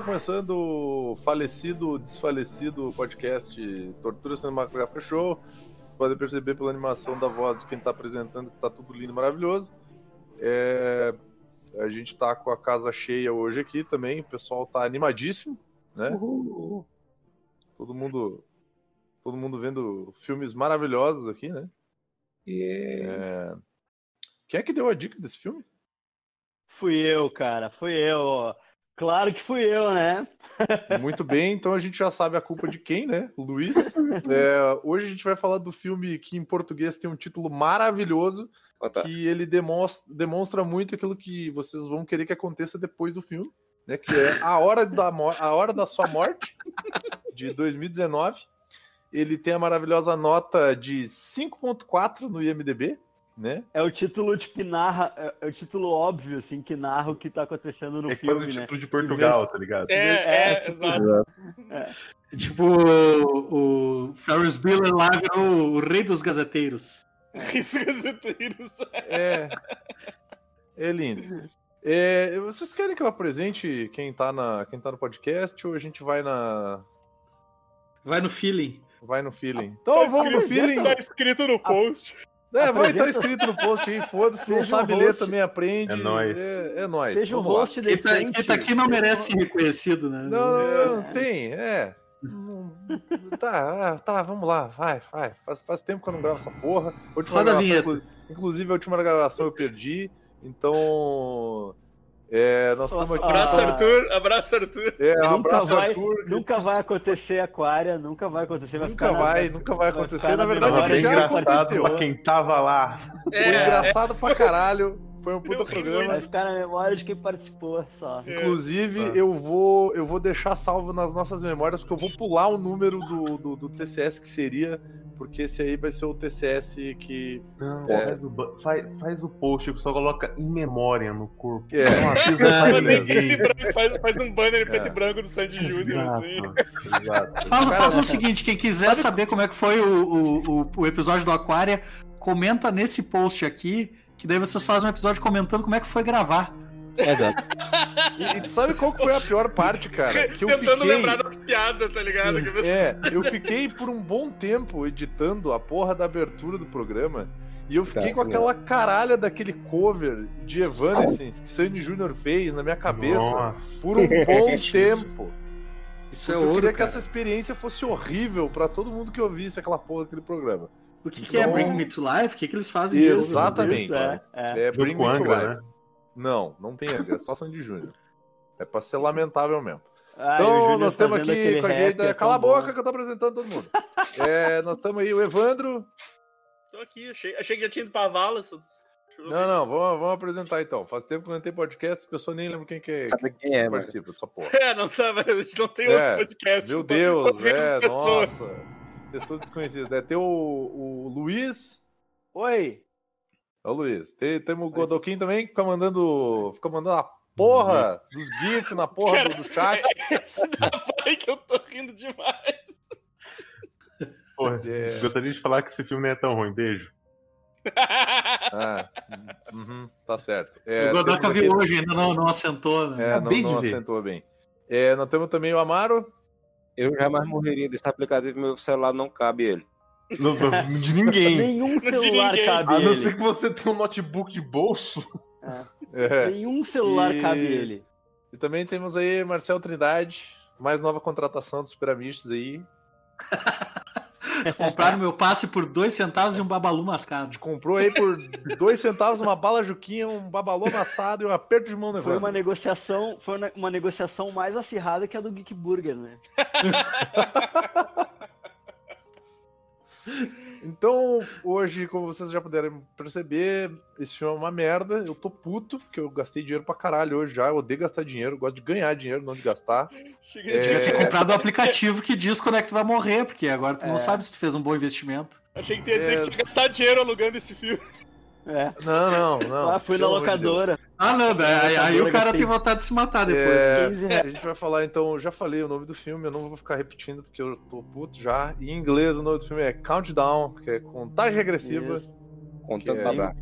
Então, começando o falecido, desfalecido podcast Tortura Cinematográfica Show. Podem perceber pela animação da voz de quem está apresentando que tá tudo lindo e maravilhoso. É, A gente tá com a casa cheia hoje aqui também. O pessoal tá animadíssimo, né? Uhul. Todo mundo, todo mundo vendo filmes maravilhosos aqui, né? Yeah. É, Quem é que deu a dica desse filme? Fui eu, cara, fui eu. Claro que fui eu, né? Muito bem, então a gente já sabe a culpa de quem, né? Luiz. É, hoje a gente vai falar do filme que em português tem um título maravilhoso, Ah, tá. que ele demonstra, demonstra muito aquilo que vocês vão querer que aconteça depois do filme, né? Que é A Hora da, a Hora da Sua Morte, de 2019. Ele tem a maravilhosa nota de 5.4 no IMDB, né? É o título tipo, que narra, é, é o título óbvio, assim, que narra o que tá acontecendo no É quase o filme, né? título de Portugal, vez- tá ligado? É, É, é, tipo, exato. Tipo, o, o Ferris Bueller lá virou o rei dos gazeteiros. Isso, gazeteiros. É. É lindo. É, vocês querem que eu apresente quem tá, na, quem tá no podcast ou a gente vai na. Vai no feeling. Vai no feeling? Então Tá vamos no escrito- feeling. Tá escrito no post. É, vai estar Apresenta- escrito no post aí, foda-se. Não sabe ler host. também aprende. É nóis. É, é nóis. Seja lá. host Quem tá, decente. quem tá aqui não merece ser reconhecido, né? Não, não, não, tem, é. Tá, ah, tá, vamos lá, vai, vai. Faz, faz tempo que eu não gravo essa porra. Última gravação, inclusive, a última gravação eu perdi. Então. É, nós estamos aqui. Abraço, Ah. Arthur. Abraço, Arthur. É, um Nunca abraço, vai- Arthur. Nunca vai acontecer Aquária, nunca vai acontecer. Vai Nunca ficar na- vai, nunca vai vai acontecer. ficar Na na verdade, Bem já engraçado aconteceu. pra quem tava lá. Foi É, engraçado pra caralho. Foi um puta programa. Vai ficar na memória de quem participou só. É. Inclusive, Tá. eu vou eu vou deixar salvo nas nossas memórias, porque eu vou pular o número do, do, do TCS que seria, porque esse aí vai ser o TCS que. Não, É. faz, o, faz, faz o post que só coloca em memória no corpo. É. Não Faz, um banner em preto É. e branco do Sandy Júnior, assim. Exato, Cara, faz o seguinte, quem quiser saber como é que foi o, o, o- o episódio do Aquária, comenta nesse post aqui, que daí vocês fazem um episódio comentando como é que foi gravar. Exato. E, e tu sabe qual que foi a pior parte, cara? Que eu Tentando fiquei. lembrar das piadas, tá ligado? Que É, eu fiquei por um bom tempo editando a porra da abertura do programa. E eu fiquei Tá, com aquela caralha daquele cover de Evanescence que Sandy Júnior fez na minha cabeça Nossa. por um bom tempo. Isso é Porque eu ouro, queria que cara. essa experiência fosse horrível pra todo mundo que ouvisse aquela porra daquele programa. O que, que é Então- Bring Me to Life? O que, que eles fazem? de novo? Exatamente. É, é. É Bring Me to Angra, Life. né? Não, não tem Angra, é só Sandy Júnior. É pra ser lamentável mesmo. Ah, Então, nós estamos aqui com a gente. rap, é Cala a boca bom. que eu tô apresentando todo mundo. É, nós estamos aí, o Evandro. Tô aqui, achei, achei que já tinha ido pra vala. Só... Não, não, vamos, vamos apresentar então. Faz tempo que não tem podcast, as pessoas nem lembram quem que, é, Sabe que quem é, mano? participa dessa porra. É, não sabe, a gente não tem É, outros podcasts. Meu Deus, é, pessoas. nossa. Pessoas desconhecidas. É, tem o, o Luiz. Oi, O Luiz. Tem, temos o Godoquim também, que fica mandando. Fica mandando a porra dos GIFs na porra do, do chat. Esse da vai que eu tô rindo demais. Porra, É. Gostaria de falar que esse filme não é tão ruim. Beijo. Ah, uhum, tá certo. É, o Godoka viu hoje, ainda não, não assentou, né? É, não, não de ver. acentua bem. É, nós temos também o Amaro. Eu jamais morreria desse aplicativo, meu celular não cabe ele. Não- não- De ninguém. nenhum celular ninguém. cabe A não ele. ser que você tenha um notebook de bolso. É. Nenhum celular E- cabe ele. E também temos aí Marcel Trindade, mais nova contratação dos Piramistas aí. Compraram meu passe por dois centavos e um babalu A mascado. gente comprou aí por dois centavos uma bala juquinha, um babalô amassado e um aperto de mão Foi levando. uma negociação, foi uma- uma negociação mais acirrada que a do Geek Burger, né? Então, hoje, como vocês já puderam perceber, esse filme é uma merda. Eu tô puto, porque eu gastei dinheiro pra caralho hoje já. Eu odeio gastar dinheiro, gosto de ganhar dinheiro, não de gastar. Cheguei É. Devia ter comprado o aplicativo que diz quando é que tu vai morrer, porque agora tu não É. sabe se tu fez um bom investimento. Achei que tu ia dizer É. que tinha gastado dinheiro alugando esse filme. É. Não, não, não. ah, fui na amor de locadora. Ah, não, daí- aí, aí o cara tem vontade de se matar depois. É, 15 a gente vai falar então, eu já falei o nome do filme, eu não vou ficar repetindo porque eu tô puto já. Em inglês o nome do filme é Countdown, que é contagem regressiva. Isso. Contando é-.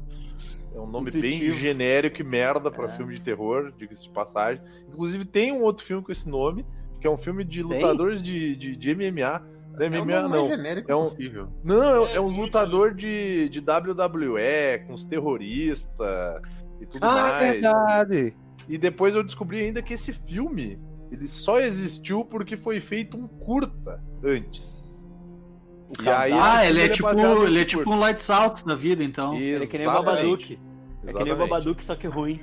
É um nome bem genérico e merda pra É. filme de terror, diga-se de passagem. Inclusive, tem um outro filme com esse nome, que é um filme de lutadores de, de, de MMA. Não é É o MMA, nome não. mais genérico É um- possível. Não, é, É é uns muito lutador de, de WWE, com os terroristas e tudo Ah, é mais. verdade. E depois eu descobri ainda que esse filme, ele só existiu porque foi feito um curta antes. E aí, Ah, filme, ele é tipo, ele é tipo curta. um Lights Out da vida, então. Ele é que nem o Exatamente. Babadook. É que nem o Exatamente. Babadook, só que ruim.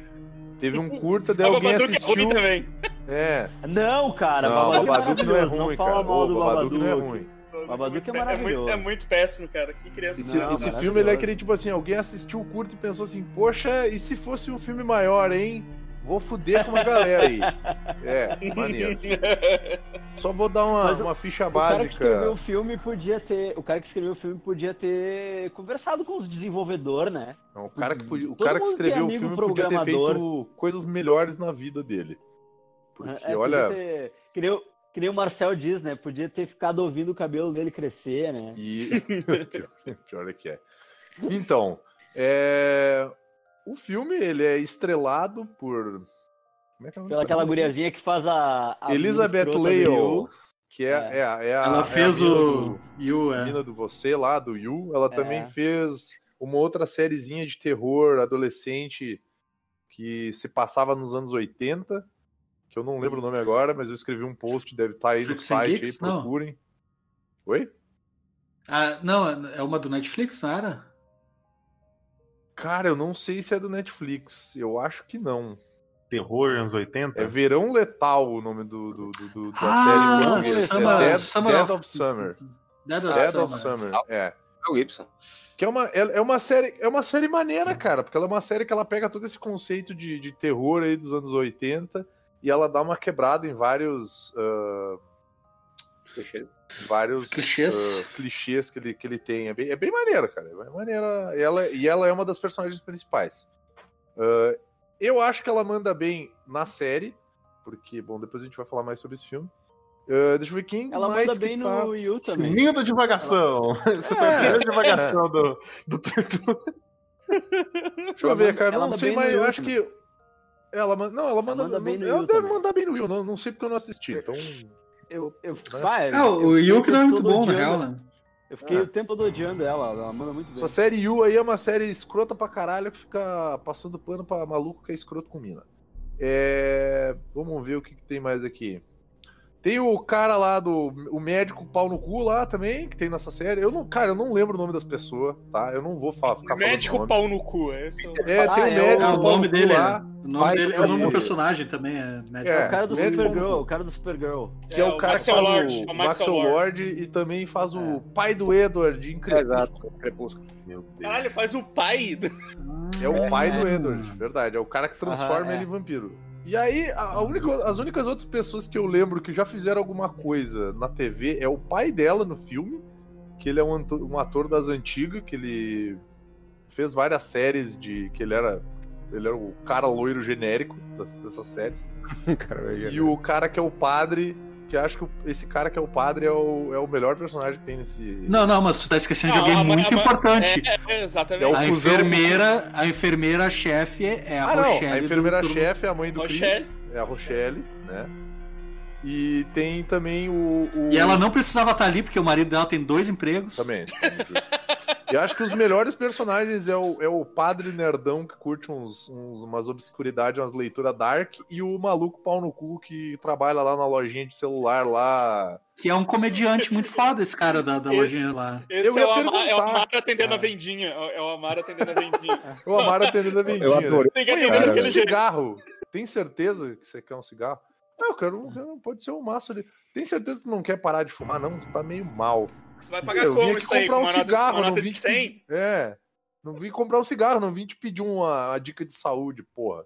Teve um curta, daí alguém Babadook é assistiu. ruim também. É. Não, cara, Não, o Babadook, Babadook é não é ruim, fala cara. mal O do Babadook não é Babadook. ruim. Babadook é muito, maravilhoso. é muito péssimo, cara. Que criança. Esse, Não, esse maravilhoso. filme ele é aquele tipo assim, alguém assistiu o curto e pensou assim, poxa, e se fosse um filme maior, hein? Vou fuder com uma galera aí. É, maneiro. Só vou dar uma, o- uma ficha O cara que escreveu básica. o filme podia ter. O cara que escreveu o filme podia ter conversado com os desenvolvedores, né? Não, o cara que, podia- o Todo cara que tem escreveu o filme podia ter feito coisas melhores na vida dele. Porque, É, olha, ter- que, nem, o- que nem o Marcel diz, né? Podia ter ficado ouvindo o cabelo dele crescer, né? E pior, pior é que é. Então, é... o filme ele é estrelado por como é que é Pela aquela guriazinha que faz a. a Elizabeth Leo, que é, é. a- é a, Ela é a fez mina o. do- a é. mina do você lá, do Yu. Ela também É. fez uma outra sériezinha de terror adolescente que se passava nos anos 80, que eu não lembro o nome agora, mas eu escrevi um post, deve estar aí no site, aí, Geeks? Não. procurem. Oi? Ah, não, é uma do Netflix, não era? Cara, eu não sei se é do Netflix. Eu acho que não. Terror anos 80? É Verão Letal o nome do, do, do- do- da Ah, série português. Summer- é Dead, Summer Dead of- of Summer. Dead of Dead Summer. of Summer, é. É o Gibson. Que é uma, é, é uma série, é uma série maneira, cara, porque ela é uma série que ela pega todo esse conceito de, de terror aí dos anos 80 e ela dá uma quebrada em vários ah, vários Clichês. ah, clichês que ele, que ele tem. É bem, é bem maneira, cara. É bem maneira. E ela, e ela é uma das personagens principais. Ah, eu acho que ela manda bem na série, porque, bom, depois a gente vai falar mais sobre esse filme. Ah, deixa eu ver quem Ela mais manda que bem tá... no Yu também. Sininho da divagação. Você foi a primeira divagação do, do. Deixa eu Ela ver, cara. ela Não sei, mas eu acho que. Ela manda. Não, ela manda. manda bem no ela Will deve também. mandar bem no Will. Não, não sei porque eu não assisti. Então. Eu, eu, Né? vai, Ah, o eu que não é o muito bom, na real, né? Eu fiquei Ah. o tempo todo odiando ela, ela manda muito bem. Essa série Yu aí é uma série escrota pra caralho que fica passando pano pra maluco que é escroto com mina. É... Vamos ver o que, que tem mais aqui. Tem o cara lá do. O médico pau no cu lá também, que tem nessa série. Eu não, cara, eu não lembro o nome das pessoas, tá? Eu não vou falar, ficar Médico falando pau no cu. Esse é o... nome. É, tem Ah, o é médico Ah, o o pau nome no cu dele lá. é. O nome, Vai, dele, é o nome do o- personagem também é Médico. É. o cara do Supergirl, o cara do Supergirl. Que é, o o cara que faz Lord, o, é o Maxwell Lord e também faz o É. pai do Edward de É, Increpúsculo. exato. Crepúsculo. Caralho, faz o pai. do- É o pai do É. Edward, verdade. É o cara que transforma é. ele em vampiro. E aí, única- as únicas outras pessoas que eu lembro que já fizeram alguma coisa na TV é o pai dela no filme, que ele é um, um ator das antigas, que ele fez várias séries de. que ele era. Ele era o cara loiro genérico das- dessas séries. E o cara que é o padre, que acho que esse cara que é o padre é o, é o melhor personagem que tem nesse. Não, não, mas tu tá esquecendo de Não, alguém a mãe- muito a importante. É, é, exatamente. É o A enfermeira, a enfermeira chefe é a Ah, não. Rochelle. A do enfermeira-chefe é a mãe do Rochelle. Chris. É a Rochelle, né? E tem também o. o- E ela não precisava estar ali, porque o marido dela tem dois empregos. Também. justo. e acho que os melhores personagens é o, é o padre nerdão que curte uns, uns- umas obscuridades, umas leituras dark, e o maluco pau no cu que trabalha lá na lojinha de celular lá. Que é um comediante muito foda, esse cara da, da Esse- lojinha lá. Esse Eu é ia o, Ama- é o. Amaro atendendo Ah. a vendinha. É o Amaro atendendo a vendinha. O Amaro atendendo a vendinha. Eu né? adorei. Tem que atender um jeito. cigarro. Tem certeza que você quer um cigarro? Não, eu quero um. eu não- Pode ser um maço ali. Tem certeza que não quer parar de fumar? Não, tu tá meio mal. Tu vai pagar eu vim como aqui isso aí? comprar Com um uma nota, cigarro, uma não nota vim de te 100? É. Não vim comprar um cigarro, não vim te pedir uma, uma dica de saúde, porra.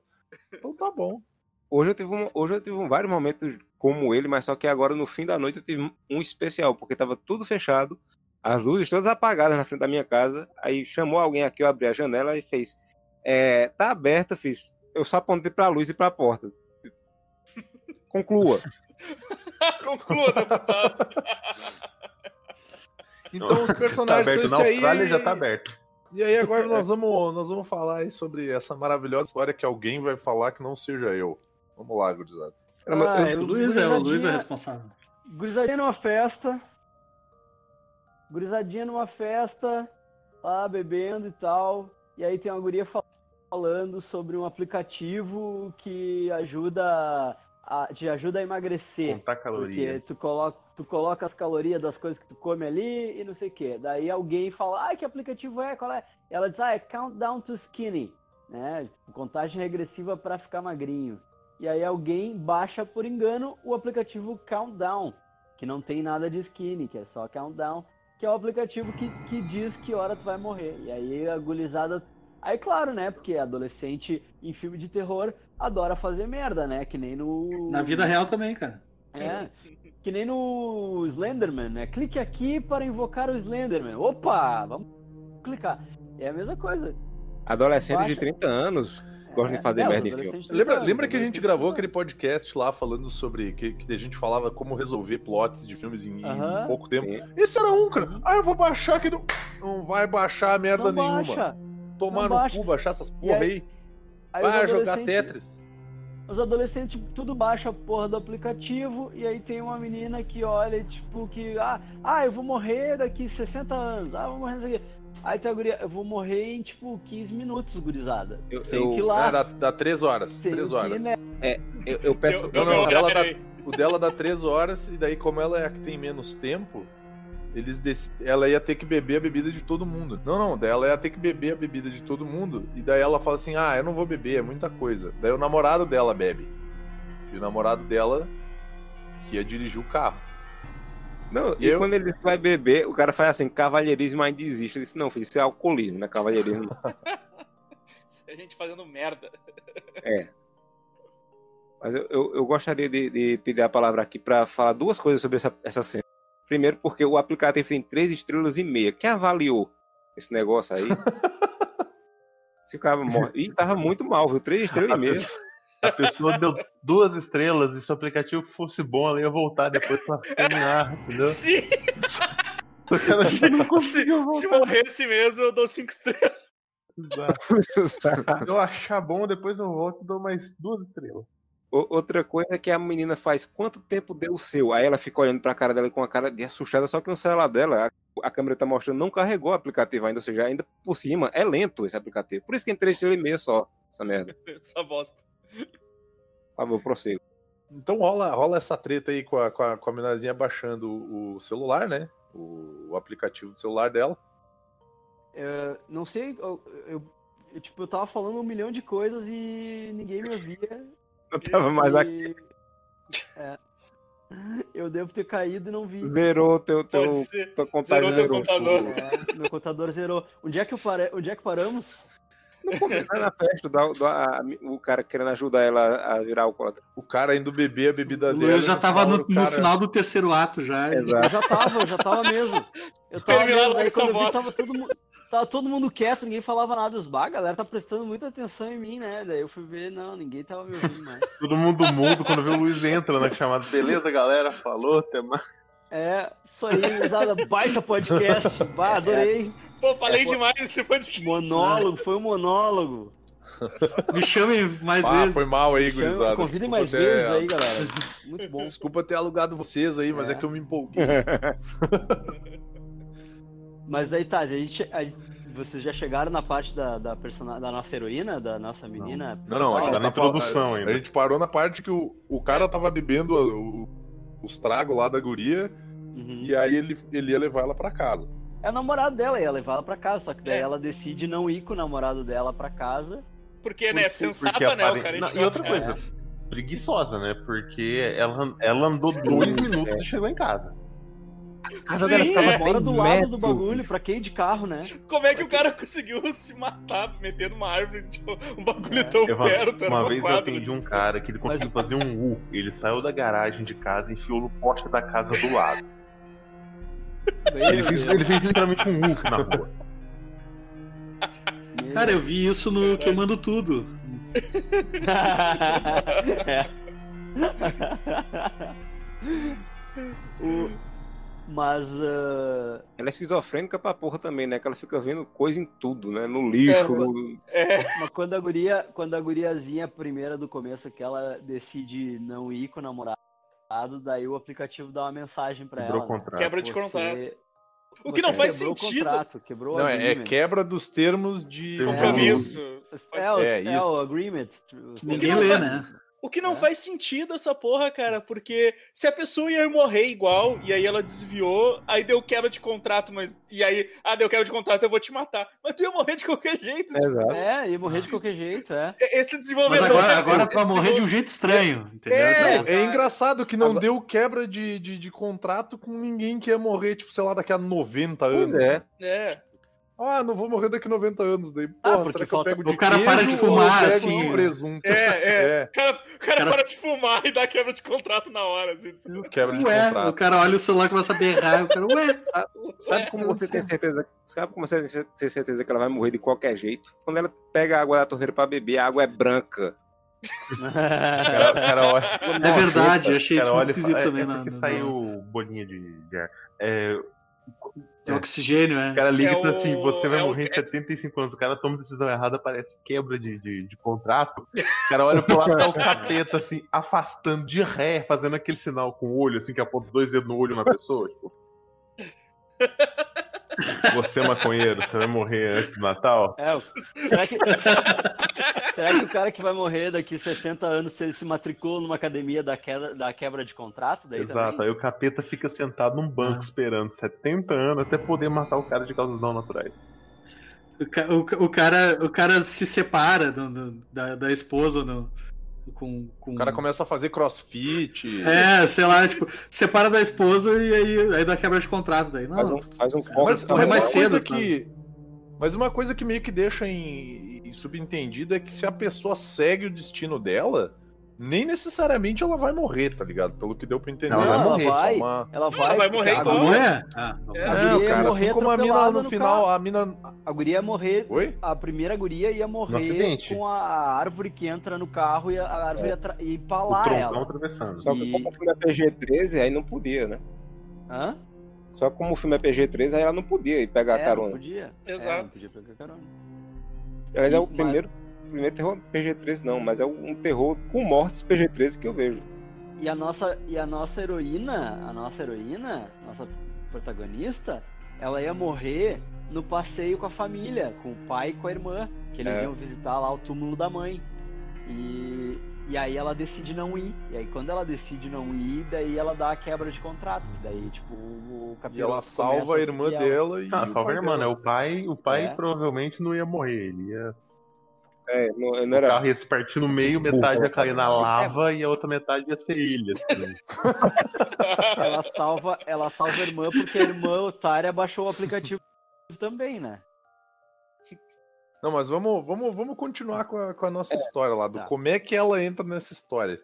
Então tá bom. Hoje eu tive, um, hoje eu tive um- vários momentos como ele, mas só que agora no fim da noite eu tive um- um especial, porque tava tudo fechado, as luzes todas apagadas na frente da minha casa. Aí chamou alguém aqui, eu abri a janela e fez: é, Tá aberta, fiz. Eu só apontei pra luz e pra porta. Conclua. Conclua, deputado. Então os Tá personagens aberto são esse aí. Já tá aberto. E aí agora nós vamos, nós vamos falar aí sobre essa maravilhosa história que alguém vai falar que não seja eu. Vamos lá, gurizada. Ah, O eu- Luiz é, o Luiz é responsável. Gurizadinha numa festa. Gurizadinha numa festa, lá bebendo e tal. E aí tem uma guria fal- falando sobre um aplicativo que ajuda a, te ajuda a emagrecer. Contar Porque caloria. tu coloca, tu coloca as calorias das coisas que tu come ali e não sei o quê. Daí alguém fala, ah, que aplicativo é? Qual é? E ela diz, ah, é Countdown to Skinny, né? Contagem regressiva para ficar magrinho. E aí alguém baixa por engano o aplicativo Countdown, que não tem nada de skinny, que é só Countdown, que é o aplicativo que, que diz que hora tu vai morrer. E aí a gulizada. Aí, claro, né? Porque adolescente em filme de terror adora fazer merda, né? Que nem no. Na vida real também, cara. É. Que nem no Slenderman, né? Clique aqui para invocar o Slenderman. Opa! Vamos clicar. É a mesma coisa. Adolescente de Baixa. 30 anos gosta É, de fazer é, merda em filme. Lembra, lembra que a gente gravou aquele podcast lá falando sobre. Que, que a gente falava como resolver plots de filmes em, em pouco tempo? Sim. Esse era um, cara. Ah, eu vou baixar aqui. Não, não vai baixar merda Não nenhuma. baixa. Tomar no cu, baixar essas porra aí- aí. Vai jogar Tetris. Os adolescentes, tudo baixa a porra do aplicativo e aí tem uma menina que olha, tipo, que, ah, ah, eu vou morrer daqui 60 anos, ah, eu vou morrer nisso aqui. Aí tem a guria, eu vou morrer em, tipo, 15 minutos, gurizada. Eu, Tem eu, que ir Ah, lá. dá, dá três horas. tem três que ir, horas. né? eu, eu peço. Eu- Não, não, eu- o dela, dá, o dela dá três horas, e daí, como ela é a que tem menos tempo, eles dec- ela ia ter que beber a bebida de todo mundo. Não, não, daí ela ia ter que beber a bebida de todo mundo, e daí ela fala assim: ah, eu não vou beber, é muita coisa. Daí o namorado dela bebe. E o namorado dela que ia dirigir o carro. Não, E e eu- quando ele vai beber, o cara faz assim, cavalheirismo, aí desiste. Eu disse, não, filho, isso é alcoolismo, não é cavalheirismo. não." A gente fazendo merda. Mas eu, eu, eu gostaria de, de pedir a palavra aqui para falar duas coisas sobre essa, essa cena. Primeiro, porque o aplicativo tem três estrelas e meia. Quem avaliou esse negócio aí? Se o cara morre. Ih, tava muito mal, viu? Três estrelas e meia. a pessoa deu duas estrelas e se o aplicativo fosse bom, ela ia voltar depois pra terminar, entendeu? Que ela se, não se, conseguiu se voltar. morresse mesmo, eu dou cinco estrelas. Se eu achar bom, depois eu volto e dou mais duas estrelas. Outra coisa é que a menina faz quanto tempo deu o seu? Aí ela fica olhando pra cara dela com a cara de assustada, só que no celular dela, a, a câmera tá mostrando, não carregou o aplicativo ainda, ou seja, ainda por cima, é lento esse aplicativo. Por isso que três estrelas e meia só, essa merda. Essa bosta. Por favor, prossigo. Então rola, rola essa treta aí com a, com a, com a menazinha baixando o, o celular, né? O, o aplicativo do celular dela. É, não sei, eu, eu- eu, tipo, eu tava falando um milhão de coisas e ninguém me ouvia. Eu tava mais aqui. É. Eu devo ter caído e não vi. Zerou teu, teu, contagem. Zerou teu zerou. contador. É, meu contador zerou. Onde é que, eu pare... Onde é que paramos? Não comentar na festa, dá- dá- o cara querendo ajudar ela a virar alcoólatra. O cara indo beber a bebida O dela. Luiz já no tava no, final, o no cara- final do terceiro ato já. Eu já tava, eu já tava mesmo. Eu tava mesmo, logo aí essa quando eu vi, tava todo mundo. Tava todo mundo quieto, ninguém falava nada. Os bah, a galera tá prestando muita atenção em mim, né? Daí eu fui ver, não, ninguém tava me ouvindo mais. Todo mundo mudo quando vê o Luiz entra na chamada. Beleza, galera? Falou, até mais. É, isso aí, usada baita podcast. Bah, adorei. Pô, falei É, pô. demais nesse podcast. Monólogo, foi um monólogo. Me chamem mais Ah, vezes. foi mal aí, gurizada. Convidem mais ter- vezes aí, galera. Muito bom. Desculpa ter alugado vocês aí, mas é, É. que eu me empolguei. Mas daí tá, a gente. a- vocês já chegaram na parte da, da, persona, da nossa heroína, da nossa menina? Não, não, a gente tá na introdução a- ainda. A gente parou na parte que o, o cara tava bebendo o- o- os tragos lá da guria Uhum. e aí ele, ele ia levar ela pra casa. É o namorado dela, ia levar ela pra casa, só que daí É. ela decide não ir com o namorado dela pra casa. Porque, né? Porque- Sensata, porque né? O cara Não, E outra cara. coisa, preguiçosa, né? Porque ela, ela andou dois minutos e chegou em casa. Casa dela Sim, ficava é. Mora do lado metro, do bagulho, pra quem ir de carro, né? Como é que o cara conseguiu se matar metendo uma árvore, tipo, um bagulho É. tão Eu- perto? uma uma vez eu atendi de um cara que ele conseguiu fazer um U. Ele saiu da garagem de casa e enfiou no poste da casa do lado. Ele fez, ele fez literalmente um U na rua. Cara, eu vi isso no Queimando Tudo. É. O- Mas. ah, Ela é esquizofrênica pra porra também, né? Que ela fica vendo coisa em tudo, né? No lixo, É, no... É, mas quando a guria, quando a guriazinha primeira do começo, que ela decide não ir com o namorado, daí o aplicativo dá uma mensagem pra Quebrou ela. contrato. quebra de Você- contrato. O você que não faz quebrou o sentido. contrato, quebrou o Não, é, é quebra dos termos de. Compromisso. É, o, É, é, isso. o agreement. Ninguém lê, né? O que não É. faz sentido essa porra, cara, porque se a pessoa ia morrer igual, e aí ela desviou, aí deu quebra de contrato, mas. E aí, ah, deu quebra de contrato, eu vou te matar. Mas tu ia morrer de qualquer jeito. tipo, Exato. É, ia morrer de qualquer jeito, é. Esse Mas desenvolvedor. agora, agora esse tu vai morrer de um jeito estranho, entendeu? É, Não, é engraçado que não Agora- deu quebra de, de, de contrato com ninguém que ia morrer, tipo, sei lá, daqui a 90 Pois anos. é. É. Ah, não vou morrer daqui a 90 anos. Daí, Ah, porra, será que falta- eu pego de o cara para queijo de ou fumar, assim, de presunto? É, é. É. O cara, o cara Cara- para de fumar e dá quebra de contrato na hora. Assim. Quebra de Ué, o contrato. cara olha o celular e começa a berrar, o cara, ué, Sabe É, como não você tem certeza? Sabe como você tem certeza que ela vai morrer de qualquer jeito? Quando ela pega a água da torneira pra beber, a água é branca. O cara, o cara olha, é verdade, eu achei o cara isso muito esquisito fala, é, também. é na- porque na- saiu bolinha de, de ar. É, É oxigênio, é. o cara liga É e diz assim, você vai é morrer em 75 anos. O cara toma decisão errada, parece quebra de, de, de contrato. O cara olha pro lado, tá o capeta, assim, afastando de ré, fazendo aquele sinal com o olho, assim, que aponta dois dedos no olho na pessoa, tipo... Você, maconheiro, você vai morrer antes do Natal? É, será que, será que o cara que vai morrer daqui 60 anos, se ele se matriculou numa academia da quebra, da quebra de contrato, daí Exato, também? aí o capeta fica sentado num banco Ah. esperando 70 anos até poder matar o cara de causas não naturais. O, ca- o o cara, o cara se separa do- do- da, da esposa no, com, com... O cara começa a fazer crossfit. É, sei lá, tipo, separa da esposa e aí, aí dá quebra de contrato daí. Não, Faz um, faz um Mas, corte. morrer mas mais uma coisa cedo, que. Mas uma coisa que meio que deixa em, em subentendido é que se a pessoa segue o destino dela, nem necessariamente ela vai morrer, tá ligado? Pelo que deu pra entender. Não, ela é só vai morrer. uma- Ela Não, vai, ela vai morrer a igual. não guria- é? Ah, não. É. É, ia cara, assim morrer como a mina no no final, carro. a mina. A guria ia morrer. Oi? A primeira guria ia morrer com a árvore que entra no carro e a árvore ia tra- ia O empalar ela. atravessando. Só que E- como o filme é PG-13, aí não podia, né? Hã? Só que como o filme é PG-13, aí ela não podia ir pegar É, a carona. Não podia. Exato. É, não podia pegar carona. Aliás, é o Mas- primeiro, primeiro terror PG-13 não, mas é um terror com mortes PG-13 que eu vejo. E a nossa e a nossa heroína, a nossa heroína, nossa protagonista, ela ia morrer no passeio com a família, com o pai e com a irmã, que eles É. iam visitar lá o túmulo da mãe. E e aí ela decide não ir. E aí quando ela decide não ir, daí ela dá a quebra de contrato. Daí tipo o E capítulo ela salva a irmã dela e. Ah, o salva a pai irmã, né? dela. O pai, o pai É. provavelmente não ia morrer. Ele ia. É, não, não O era. carro ia se partir no meio, metade ia cair na lava e a outra metade ia ser ilha. Assim. Ela salva, ela salva a irmã porque a irmã otária baixou o aplicativo também, né? Não, mas vamos, vamos, vamos continuar com a, com a nossa história lá, do tá. como é que ela entra nessa história.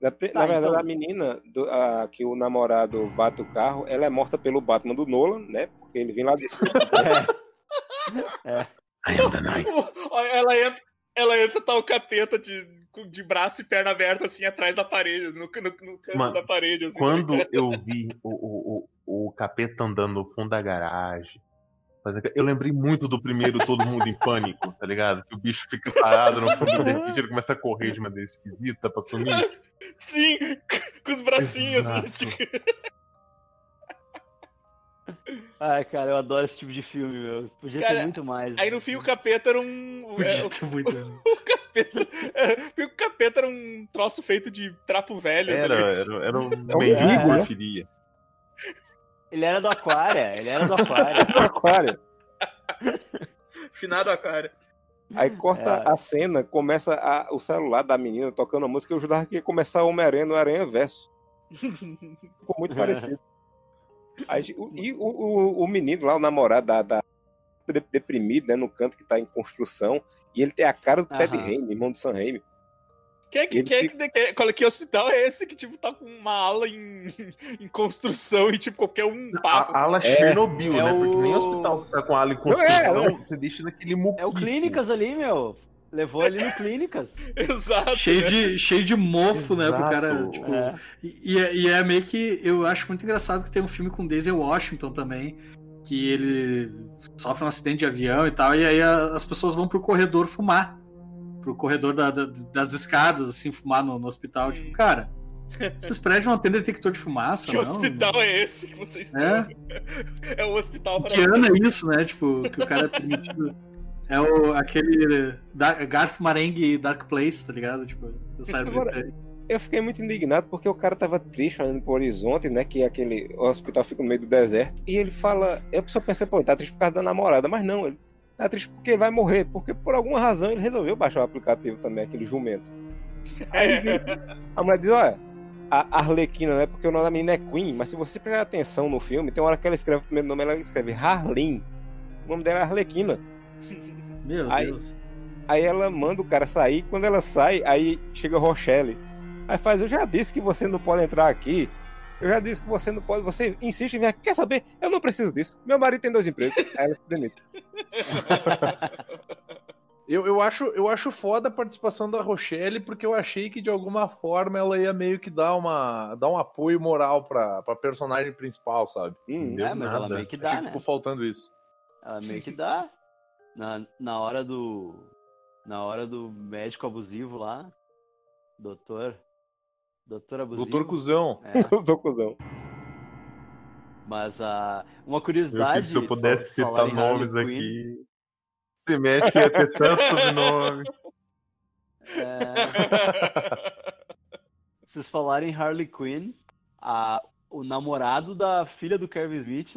Na, Tá, na verdade, então- a menina do- a- que o namorado bate o carro, ela é morta pelo Batman do Nolan, né? Porque ele vem lá de cima. Olha, ela entra, ela entra, tá o capeta de, de braço e perna aberta, assim, atrás da parede, no, no, no canto Mano, da parede, assim. Quando eu vi o, o, o, capeta andando no fundo da garagem, eu lembrei muito do primeiro Todo Mundo em Pânico, tá ligado? Que o bicho fica parado no fundo do ele começa a correr de maneira esquisita pra sumir. Sim, com os bracinhos, Exato. Ai, cara, eu adoro esse tipo de filme, meu. Podia Cara, ter muito mais. Aí no fim o capeta era um. é, Podia ter muito. o, capeta, é, o capeta era um troço feito de trapo velho. tá Era, ligado? era, era um É mendigo né? eu queria. Ele era do Aquária, ele era do Aquária. Aquário. Finado a cara. Aí corta É. a cena, começa a- o celular da menina tocando a música, eu jurava que ia começar Homem-Aranha no Aranha Verso. Ficou muito parecido. E o, o, o menino lá, o namorado da, da de- deprimido, né, no canto que tá em construção, e ele tem a cara do Ted Aham. Raimi, irmão do Sam Raimi. Quem é que, quem é que, que, qual- que hospital é esse que, tipo, tá com uma ala em, em construção e, tipo, qualquer um passa? A ala É. Chernobyl, É né? Porque nem o- hospital que tá com ala em Não, construção, é, é. você deixa naquele muquifo. É o Clínicas ali, meu. Levou ali no Clínicas. Exato. Cheio né? de, cheio de mofo, né? Pro Exato. cara, tipo. É. E, e é- e é meio que. Eu acho muito engraçado que tem um filme com Daisy Washington também. Que ele sofre um acidente de avião e tal. E aí a- as pessoas vão pro corredor fumar. Pro corredor da- da- das escadas, assim, fumar no, no hospital. Tipo, cara, esses prédios não têm detector de fumaça, Que não? hospital é esse que vocês É? estão? É o hospital para Que ano é isso, né? Tipo, que o cara é permitido. É o, aquele Garth Marenghi Dark Place, tá ligado? Tipo, eu Agora- Eu fiquei muito indignado porque o cara tava triste olhando pro horizonte, né? Que aquele o hospital fica no meio do deserto. E ele fala. Eu só pensei, pô, ele tá triste por causa da namorada. Mas não, ele tá triste porque ele vai morrer. Porque por alguma razão ele resolveu baixar o aplicativo também, aquele jumento. Aí a mulher diz: olha, a Arlequina, né? Porque o nome da menina é Queen, mas se você prestar atenção no filme, tem uma hora que ela escreve o primeiro nome, ela escreve Harleen. O nome dela é Arlequina. Meu Aí- Deus. Aí ela manda o cara sair. Quando ela sai, aí chega Rochelle. Aí faz, eu já disse que você não pode entrar aqui. Eu já disse que você não pode. Você insiste em vir aqui. Quer saber? Eu não preciso disso. Meu marido tem dois empregos. Aí ela se demite. Eu, eu, acho, eu acho foda a participação da Rochelle, porque eu achei que de alguma forma ela ia meio que dar, uma, dar um apoio moral pra, pra personagem principal, sabe? Hum, É, mas ela nada. meio que achei dá, que né? ficou faltando isso. Ela meio que dá. Na, na hora do. Na hora do médico abusivo lá. Doutor. Doutor abusivo. Doutor Cusão. É, cuzão. mas a. Uma Meu curiosidade. se eu pudesse citar nomes Quinn, aqui. Esse médico ia ter tanto sobrenome. é, vocês falarem em Harley Quinn, a, o namorado da filha do Kevin Smith,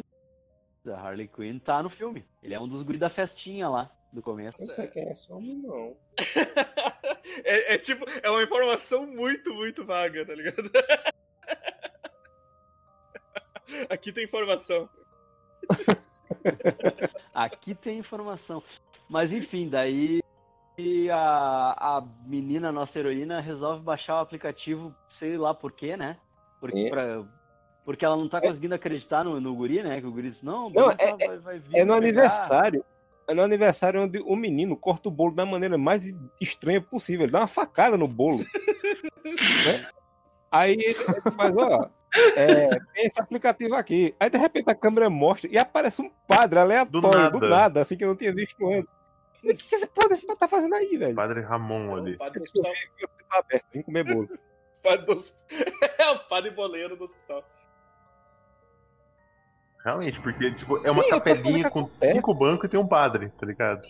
da Harley Quinn, tá no filme. Ele é um dos guri da festinha lá, do começo. Não sei quem é esse homem, não. é, é tipo, é uma informação muito, muito vaga, tá ligado? Aqui tem informação. Aqui tem informação. Mas enfim, daí e a, a menina, nossa heroína, resolve baixar o aplicativo, sei lá por quê, né? Porque, É. pra- porque ela não tá conseguindo acreditar no, no guri, né? Que o guri disse, não, o Não, guri é- tá- vai, vai vir É no pegar." aniversário. É no aniversário onde o menino corta o bolo da maneira mais estranha possível. Ele dá uma facada no bolo. né? Aí ele, faz, ó. é, tem esse aplicativo aqui. Aí de repente a câmera mostra e aparece um padre aleatório, do Do nada, nada. assim que eu não tinha visto antes. O que, que esse padre tá fazendo aí, velho? Padre Ramon ali. O padre do hospital. tá vim comer bolo. Padre do hosp- É o padre boleiro do hospital. Realmente, porque tipo, é uma Sim, capelinha com acontece. cinco bancos e tem um padre, tá ligado?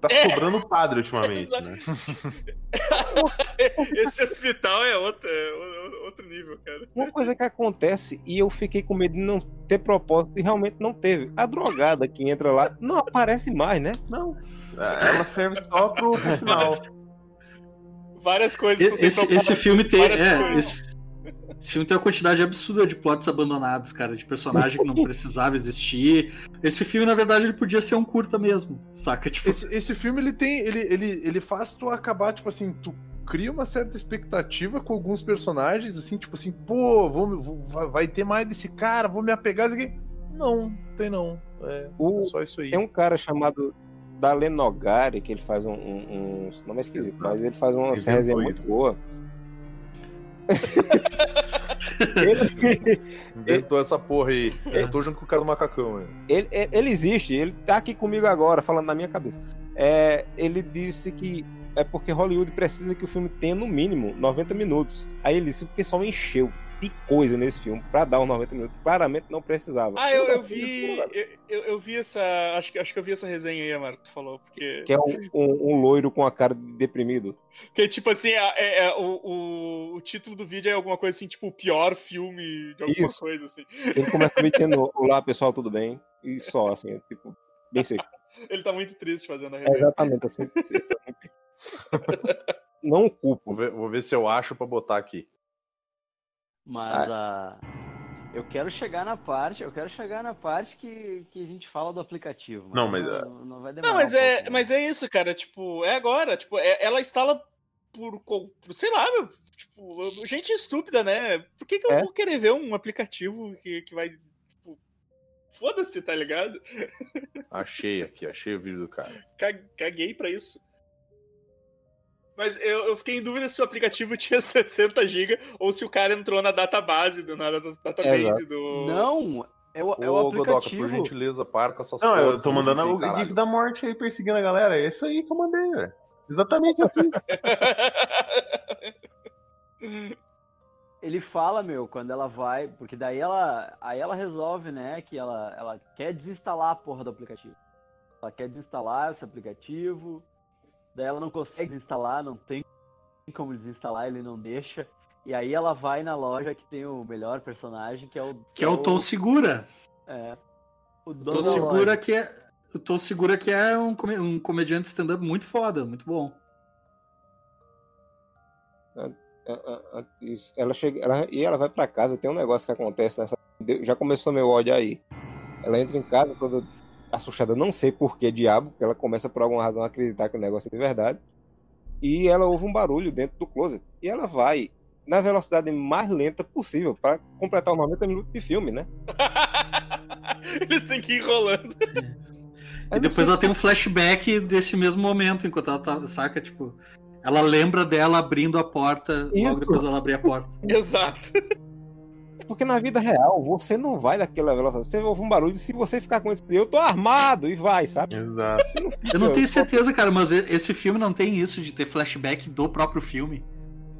Tá É. sobrando padre ultimamente, né? Esse hospital é outro, é outro nível, cara. Uma coisa que acontece e eu fiquei com medo de não ter propósito e realmente não teve. A drogada que entra lá não aparece mais, né? Não. Ela serve só pro final. Várias coisas Esse, esse filme tem. várias É, coisas. esse, esse filme tem uma quantidade absurda de plots abandonados, cara, de personagem que não precisava existir. Esse filme, na verdade, ele podia ser um curta mesmo, saca? Tipo, Esse, esse filme, ele tem. Ele, ele, ele faz tu acabar, tipo assim, tu cria uma certa expectativa com alguns personagens, assim, tipo assim, pô, vou, vou- vai- ter mais desse cara, vou me apegar aqui. Não, tem não. É, O- é só isso aí. Tem um cara chamado Dalenogari, que ele faz um, um, um- Nome é esquisito, mas ele faz uma resenha muito boa. Ele, Inventou essa porra aí. Eu tô junto com o cara do macacão, ele, ele existe, ele tá aqui comigo agora, falando na minha cabeça. É, ele disse que é porque Hollywood precisa que o filme tenha no mínimo 90 minutos. Aí ele disse o pessoal encheu de coisa nesse filme pra dar os 90 minutos. Claramente não precisava. Ah, eu, eu vi. Eu, eu, vi essa. Acho que, acho que eu vi essa resenha aí, Amaro, que tu falou. Porque. Que é um, um- um loiro com a cara de deprimido. Que, tipo assim, é, é- é o, o, o título do vídeo é alguma coisa assim, tipo, o pior filme de alguma Isso. coisa, assim. Ele começa dizendo: Olá pessoal, tudo bem? E só, assim, é tipo, bem seco. Ele tá muito triste fazendo a É resenha. exatamente assim. Não o culpo. Vou ver, vou ver se eu acho pra botar aqui. Mas a. Eu quero chegar na parte, eu quero chegar na parte que, que a gente fala do aplicativo. Não, mas, não, não vai demorar. Não, mas um é, pouco, né? mas é isso, cara. Tipo, é agora. Tipo, é- ela instala por, por- sei lá, meu. Tipo, gente estúpida, né? Por que, que eu É. vou querer ver um aplicativo que, que vai. Tipo, foda-se, tá ligado? Achei aqui, achei o vídeo do cara. Ca- Caguei pra isso. Mas eu, eu fiquei em dúvida se o aplicativo tinha 60 GB ou se o cara entrou na database, do, na data- database Exato. do. Não, é o, é o Ô, Godoka, aplicativo. por gentileza, para com essas Não, eu coisas, tô mandando assim, o caralho. Geek da Morte aí perseguindo a galera. É isso aí que eu mandei, velho. Exatamente assim. Ele fala, meu, quando ela vai, porque daí ela, aí ela resolve, né, que ela, ela quer desinstalar a porra do aplicativo. Ela quer desinstalar esse aplicativo, daí ela não consegue desinstalar, não tem como desinstalar, ele não deixa. E aí ela vai na loja que tem o melhor personagem, que é o Que é o Tom Segura. é, o Tom Segura que é. O Tom Segura que é um, come- um comediante stand-up muito foda, muito bom. Ela chega, ela, e ela vai pra casa, tem um negócio que acontece nessa. Já começou meu ódio aí. Ela entra em casa toda assustada, não sei por que diabo, porque ela começa por alguma razão a acreditar que o negócio é de verdade. E ela ouve um barulho dentro do closet. E ela vai na velocidade mais lenta possível para completar os 90 minutos de filme, né? Eles têm que ir enrolando. E depois ela tem um flashback desse mesmo momento, enquanto ela tá, saca, tipo. Ela lembra dela abrindo a porta, Isso. logo depois dela abrir a porta. Exato. Porque na vida real, você não vai daquela velocidade. Você ouve um barulho e se você ficar com esse. Eu tô armado e vai, sabe? Exato. Não fica- Eu não tenho certeza, cara, mas esse filme não tem isso de ter flashback do próprio filme.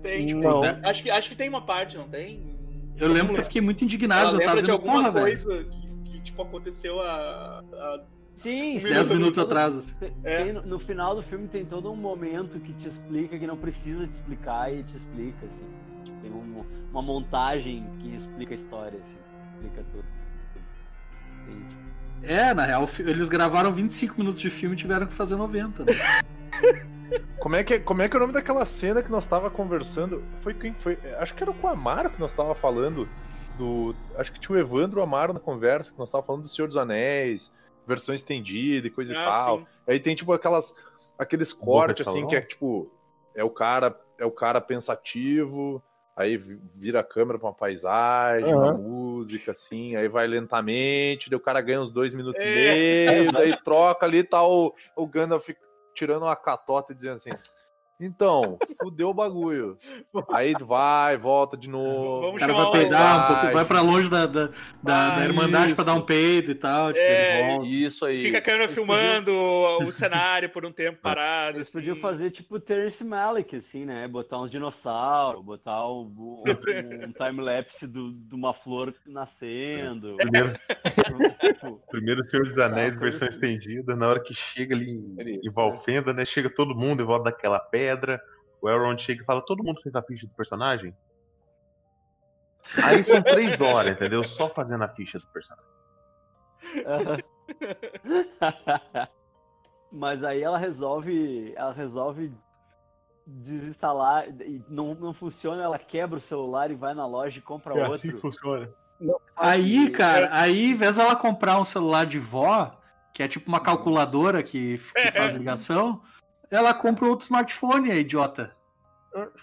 Tem, tipo, Não. acho, que, acho que tem uma parte, não tem? Eu lembro que eu fiquei muito indignado. Ela eu tava lembra de alguma porra, velho, coisa que, que, tipo, aconteceu a. a- Sim, sim. 10 tem minutos atrás. assim. É. no, no final do filme tem todo um momento que te explica que não precisa te explicar e te explica, assim. Tem um- uma montagem que explica a história, assim. Explica tudo. Tem, tipo, É, na real, eles gravaram 25 minutos de filme e tiveram que fazer 90. Né? Como é, que, como é que é o nome daquela cena que nós tava conversando? Foi quem foi? Acho que era com o Amaro que nós tava falando do. Acho que tinha o Evandro e o Amaro na conversa, que nós tava falando do Senhor dos Anéis, versão estendida e coisa e Ah, tal. sim. Aí tem tipo aquelas aqueles cortes assim que é tipo é o cara é o cara pensativo, aí vi- vira a câmera pra uma paisagem, uma Aham. música assim, aí vai lentamente, daí o cara ganha uns dois minutos e É. meio, daí troca ali tá o, o Gandalf tirando uma catota e dizendo assim: "Então, fudeu o bagulho". Aí vai, volta de novo. O Vamos cara chamar vai o- peidar um Vai. pouco, vai pra longe da, da, da, Ah, da Irmandade pra isso. dar um peido e tal. Tipo, É, ele volta. Isso aí. Fica a câmera filmando o cenário por um tempo parado. Eles assim. podiam fazer tipo Terence Malick, assim, né? Botar uns dinossauros, botar um, um- um time-lapse do- de uma flor nascendo. Primeiro, Tipo, primeiro Senhor dos Anéis, versão coisa estendida. Na hora que chega ali em, Ele- em Valfenda, né? Chega todo mundo em volta daquela pedra. O Elrond chega e fala: Todo mundo fez a ficha do personagem? Aí são três horas, entendeu? Só fazendo a ficha do personagem. Mas aí ela resolve. Ela resolve desinstalar e não, não funciona, ela quebra o celular e vai na loja e compra É outro. assim que funciona. Aí, cara, É, aí, em vez dela comprar um celular de vó, que é tipo uma calculadora que, que faz ligação, ela compra outro smartphone, a idiota.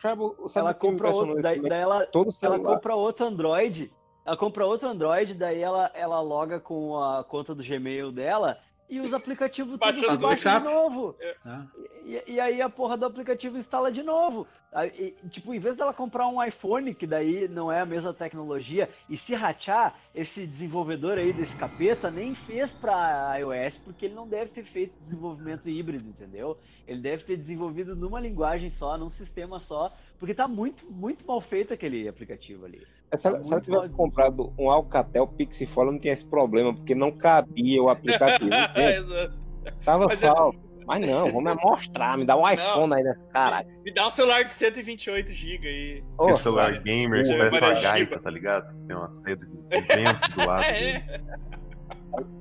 Sabe, sabe ela compra outro, daí, daí ela, Todo ela compra outro Android. Ela compra outro Android, daí ela, ela loga com a conta do Gmail dela e os aplicativos tudo os baixa de novo. né? E, e aí a porra do aplicativo instala de novo. E, tipo, em vez dela comprar um iPhone, que daí não é a mesma tecnologia, e se rachar, esse desenvolvedor aí desse capeta nem fez pra iOS, porque ele não deve ter feito desenvolvimento híbrido, entendeu? Ele deve ter desenvolvido numa linguagem só, num sistema só, porque tá muito, muito mal feito aquele aplicativo ali. É, Se ela, Tá se ela tivesse mal- comprado um Alcatel Pixifone, não tinha esse problema, porque não cabia o aplicativo. Tava Mas é- salvo. Mas não, vamos mostrar, me dá um iPhone aí nessa caralho. Me dá um celular de 128 GB aí. Aquele celular gamer parece uma gaita, tá ligado? Tem uma saída de vento do lado. É.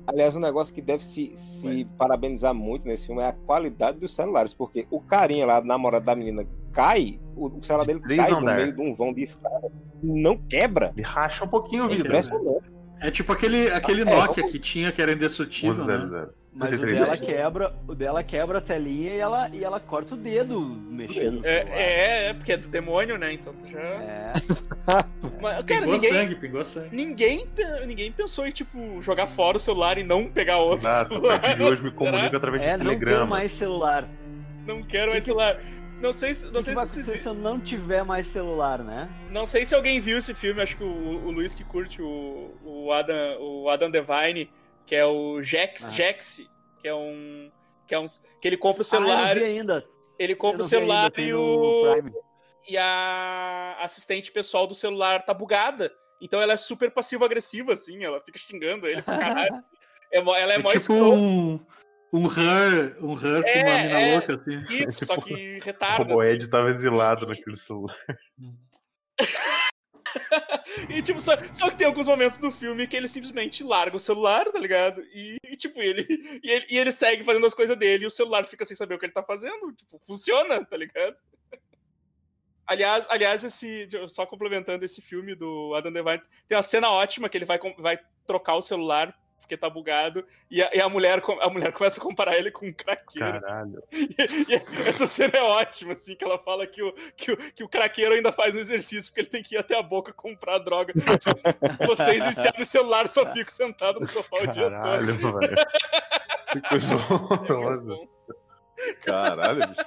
Aliás, um negócio que deve se, se parabenizar muito nesse filme é a qualidade dos celulares, porque o carinha lá, namorado da menina, cai, o, celular dele Três cai no andar. meio de um vão de escada, não quebra. Ele racha um pouquinho o É vidro. impressionante. É tipo aquele, aquele É, Nokia vamos- que tinha, que era indestrutível, né? 100. Mas o 33 dela quebra, o dela quebra a telinha e ela, e ela corta o dedo mexendo. É, é, é, porque é do demônio, né? Então tu já. É. Mas, cara, Pingou ninguém, sangue, pingou sangue. ninguém, ninguém pensou em, tipo, jogar fora o celular e não pegar outro Exato, a celular. partir de hoje me Será? comunico através É, de não ter telegrama. mais celular. Não quero mais celular. Não sei se, não sei vai se, acontecer se- se eu não tiver mais celular, né? não sei se alguém viu esse filme, acho que o, o Luiz que curte o, o Adam, o Adam Devine, que é o Jex, Ah. Jex, que é um que é um que ele compra o Ah, celular, eu não vi ainda. ele Eu compra não o ainda, celular tem e no o e a assistente pessoal do celular tá bugada. Então ela é super passivo-agressiva, assim, ela fica xingando ele pra caralho. É ela é, É mó tipo escrota. um, um her, um her com É, uma mina é. louca, assim. Isso, É só tipo- que O retarda. assim. Roboed tava exilado naquele celular. E, tipo, só, só que tem alguns momentos do filme que ele simplesmente larga o celular, tá ligado? E, e, tipo, ele e, ele. e ele segue fazendo as coisas dele e o celular fica sem saber o que ele tá fazendo. Tipo, funciona, tá ligado? Aliás, aliás, esse. Só complementando esse filme do Adam Devine, tem uma cena ótima que ele vai, com- vai trocar o celular porque tá bugado, e a, e a mulher, a mulher começa a comparar ele com um craqueiro. Caralho. E essa cena é ótima, assim, que ela fala que o, que, o, que o craqueiro ainda faz um exercício, porque ele tem que ir até a boca comprar droga. Vocês viciados no celular só ficam sentados no sofá o dia todo. Caralho, velho. Que coisa horrorosa. Caralho, bicho.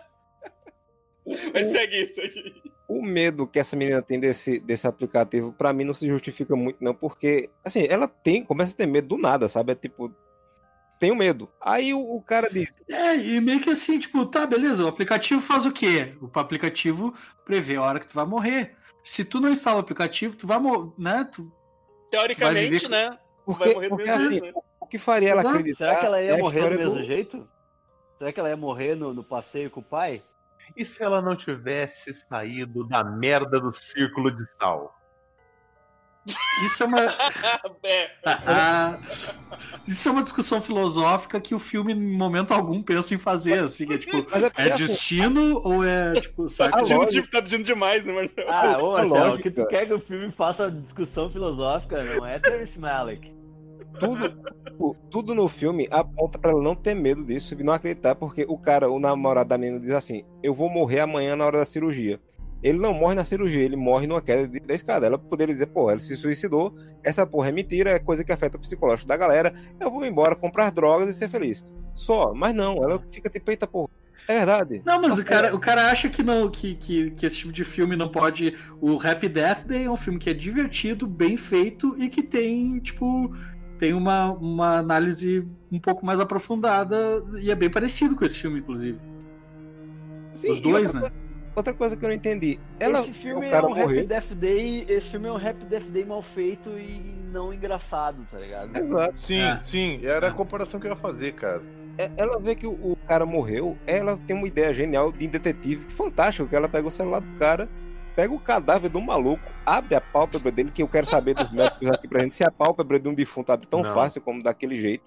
Mas segue, segue. O medo que essa menina tem desse, desse aplicativo, pra mim, não se justifica muito, não, porque, assim, ela tem, começa a ter medo do nada, sabe? É tipo, tenho medo. Aí o, o cara diz, É, e meio que assim, tipo, tá, beleza, o aplicativo faz o quê? O aplicativo prevê a hora que tu vai morrer. Se tu não instala o aplicativo, tu vai morrer, né? Tu... Teoricamente, viver- né? porque, Vai morrer do porque mesmo assim, jeito, né? o que faria ela Exato. acreditar Será que ela é ia a morrer do mesmo jeito? Será que ela ia morrer no, no passeio com o pai? E se ela não tivesse saído da merda do círculo de sal? Isso é uma. É, Ah, isso é uma discussão filosófica que o filme, em momento algum, pensa em fazer, assim, é tipo, é é assim, destino ou é, tipo, tá saca? pedindo, lógica- tipo, tá pedindo demais, né, Marcelo? Ah, ô a Marcelo, lógica- que tu quer que o filme faça discussão filosófica, não é Terence Malick. Tudo, tudo- no filme aponta pra ela não ter medo disso e não acreditar, porque o cara, o namorado da menina, diz assim: Eu vou morrer amanhã na hora da cirurgia. Ele não morre na cirurgia, ele morre numa queda da escada. Ela poderia dizer, pô, ela se suicidou, essa porra é mentira, é coisa que afeta o psicológico da galera, eu vou embora comprar drogas e ser feliz. Só, mas não, ela fica tipo, eita porra, é verdade. Não, mas o cara, o cara acha que, não, que, que, que esse tipo de filme não pode. O Happy Death Day é um filme que é divertido, bem feito e que tem, tipo. Tem uma, uma análise um pouco mais aprofundada e é bem parecido com esse filme, inclusive. Sim, Os dois, outra né? coisa- Outra coisa que eu não entendi. Ela, esse filme o é um Happy morreu. Death Day. Esse filme é um Happy Death Day mal feito e não engraçado, tá ligado? Exato. Sim, É. sim, era a comparação que eu ia fazer, cara. É- Ela vê que o, o cara morreu, ela tem uma ideia genial de detetive, que fantástico, que ela pega o celular do cara, pega o cadáver do maluco, abre a pálpebra dele, que eu quero saber dos médicos aqui pra gente, se a pálpebra de um defunto abre tão Não. fácil como daquele jeito.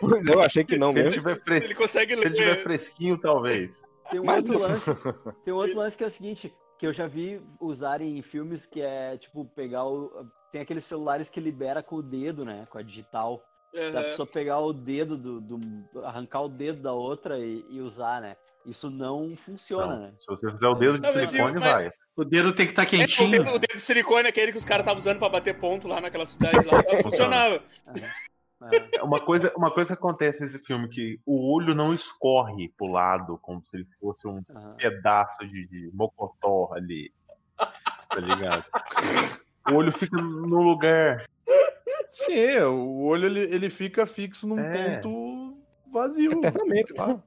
Pois é, eu achei que não Se ele mesmo. tiver, Se fres... ele consegue Se ele tiver ler. fresquinho, talvez. Tem um Mas outro não- lance. Tem um outro lance que é o seguinte, que eu já vi usarem em filmes que é tipo pegar o. Tem aqueles celulares que libera com o dedo, né? Com a digital. Da Aham. pessoa pegar o dedo do. do- arrancar o dedo da outra e, e usar, né? Isso não funciona, Não, né? se você fizer o dedo de Não, silicone, mas- vai. O dedo tem que estar É, o, quentinho. dedo, o dedo de silicone, aquele que os caras estavam usando pra bater ponto lá naquela cidade lá, funcionava. É. Uma coisa, uma coisa que acontece nesse filme que o olho não escorre pro lado, como se ele fosse um Aham. pedaço de, de mocotó ali. Tá ligado? O olho fica no lugar. Sim, o olho ele, ele fica fixo num É. ponto vazio. Eternamente lá.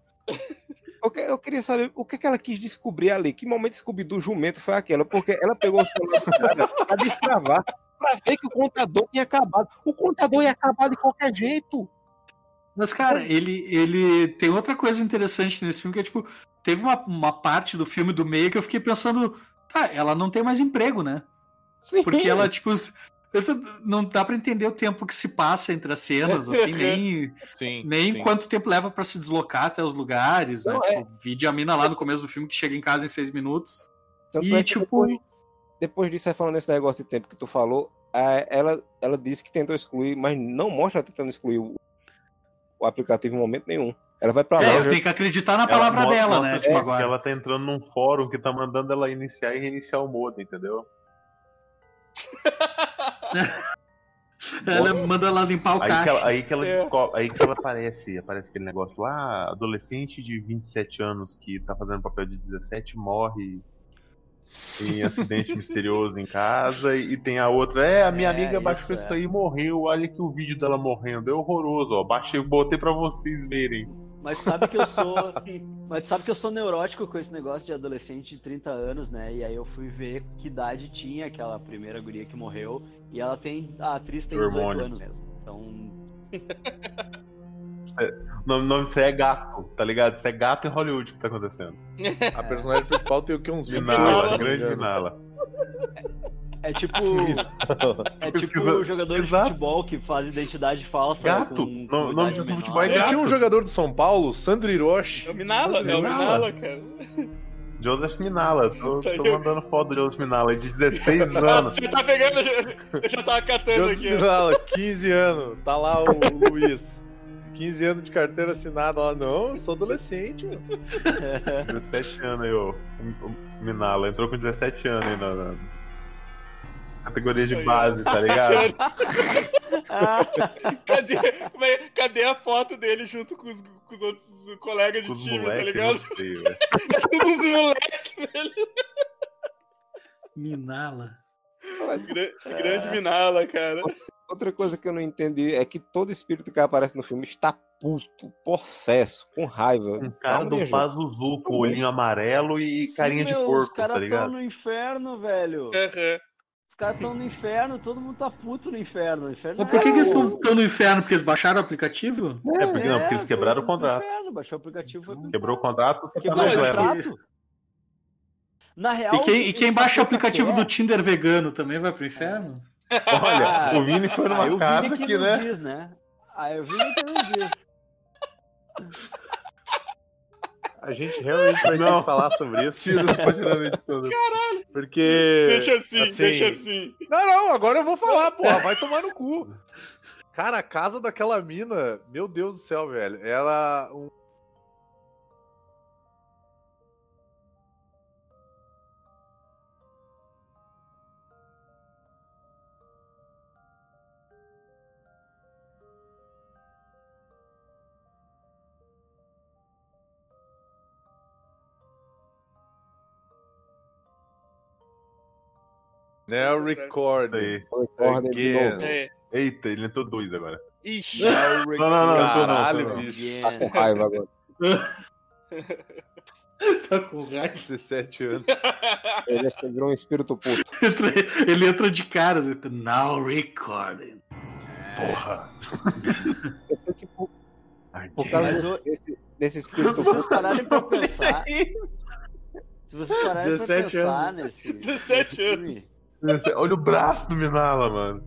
Eu, que- eu queria saber o que, que ela quis descobrir ali. Que momento descobrir do jumento foi aquela? Porque ela pegou o celular pra destravar, pra ver que o contador tinha acabado. O contador ia acabar de qualquer jeito. Mas, cara, ele, ele tem outra coisa interessante nesse filme, que é tipo, teve uma, uma parte do filme do meio que eu fiquei pensando, tá, ela não tem mais emprego, né? Sim. Porque ela, tipo, não dá pra entender o tempo que se passa entre as cenas, assim, nem, Sim. nem sim. quanto tempo leva pra se deslocar até os lugares, né? Não, Tipo, vídeo a mina lá no começo do filme que chega em casa em seis minutos. Tanto E, é que tipo- depois, depois disso, aí falando desse negócio de tempo que tu falou, a- ela, ela disse que tentou excluir, mas não mostra ela tentando excluir o, o aplicativo em momento nenhum. Ela vai pra lá. É, eu já- tenho que acreditar na Ela palavra mostra- dela, mostra, né? tipo, Tipo, que agora. ela tá entrando num fórum que tá mandando ela iniciar e reiniciar o modem, entendeu? Ela manda ela limpar o Aí que, caixa. ela, aí que ela É. descobre, aí que ela aparece, aparece aquele negócio lá, adolescente de 27 anos que tá fazendo papel de 17 morre em acidente misterioso em casa e tem a outra, é, a minha É, amiga baixou isso, isso é. aí e morreu, olha que o vídeo dela morrendo, é horroroso, ó, baixei, botei pra vocês verem. Mas sabe que eu sou. Mas sabe que eu sou neurótico com esse negócio de adolescente de 30 anos, né? E aí eu fui ver que idade tinha aquela primeira guria que morreu. E ela tem. A atriz tem 18 Hormônio. anos mesmo. Então. O nome, nome disso aí é gato, tá ligado? Isso é gato em Hollywood que tá acontecendo. A personagem principal tem o que? Uns 28, Minala, se não me grande engano. É tipo. É tipo o jogador de Exato. futebol que faz identidade falsa. Gato. Com, No- com nome menor. futebol é gato. tinha um jogador de São Paulo, Sandro Hiroshi. É o Minala, é o Minala. Cara. Joseph Minala, tô, tô mandando foto do Joseph Minala, de 16 anos. Você tá pegando, eu já, eu tava catando Joseph aqui. Minala, 15 anos. Tá lá o, o Luiz. 15 anos de carteira assinada. Ó, não, eu sou adolescente, mano. 17 anos aí, o Minala entrou com 17 anos aí na, na categoria de base, tá 17 ligado? Cadê, mas cadê a foto dele junto com os, com os outros colegas de os time, tá moleques, ligado? sei, velho. É tudo uns moleques, velho. Minala. Gra- Grande Minala, cara. Outra coisa que eu não entendi é que todo espírito que aparece no filme está puto, possesso, com raiva. Um cara do. Pazuzu com olhinho amarelo e carinha de meu, porco, Os caras tá estão ligado? no inferno, velho. Aham. Os caras estão no inferno, todo mundo tá puto no inferno. O inferno Mas por que, é que eles estão tão no inferno? Porque eles baixaram o aplicativo? É, porque não, porque eles todo quebraram o contrato. Inferno, baixou o aplicativo pro Quebrou o contrato, tá Quebrou mais o contrato? Na real. E quem, e quem baixa o aplicativo do do Tinder vegano também vai pro inferno? Olha, o Vini foi numa o casa que, que não né? diz, né? Aí o Vini que não diz. A gente realmente vai ter Não. que falar sobre isso. Tira essa patinamento toda. Porque. Deixa assim, assim, deixa assim. Não, não, agora eu vou falar, porra. Vai tomar no cu. Cara, a casa daquela mina, meu Deus do céu, velho. Era um. Now record. Aí. Ordem de Again. novo. É. Eita, ele entrou dois agora. Ixi. Não, não, não, não, Caralho, não, não. bicho. Tá com raiva agora. Tá com raiva. 17 anos. Ele virou um espírito puto. Ele entra de cara. ele tá, Now recording. Porra. Eu sei que por, por causa o- desse, desse espírito Se vocês puto, pararem pra pensar. Se vocês pararem pra 17 pensar nesse. 17 nesse filme, Olha o braço do Minala, mano.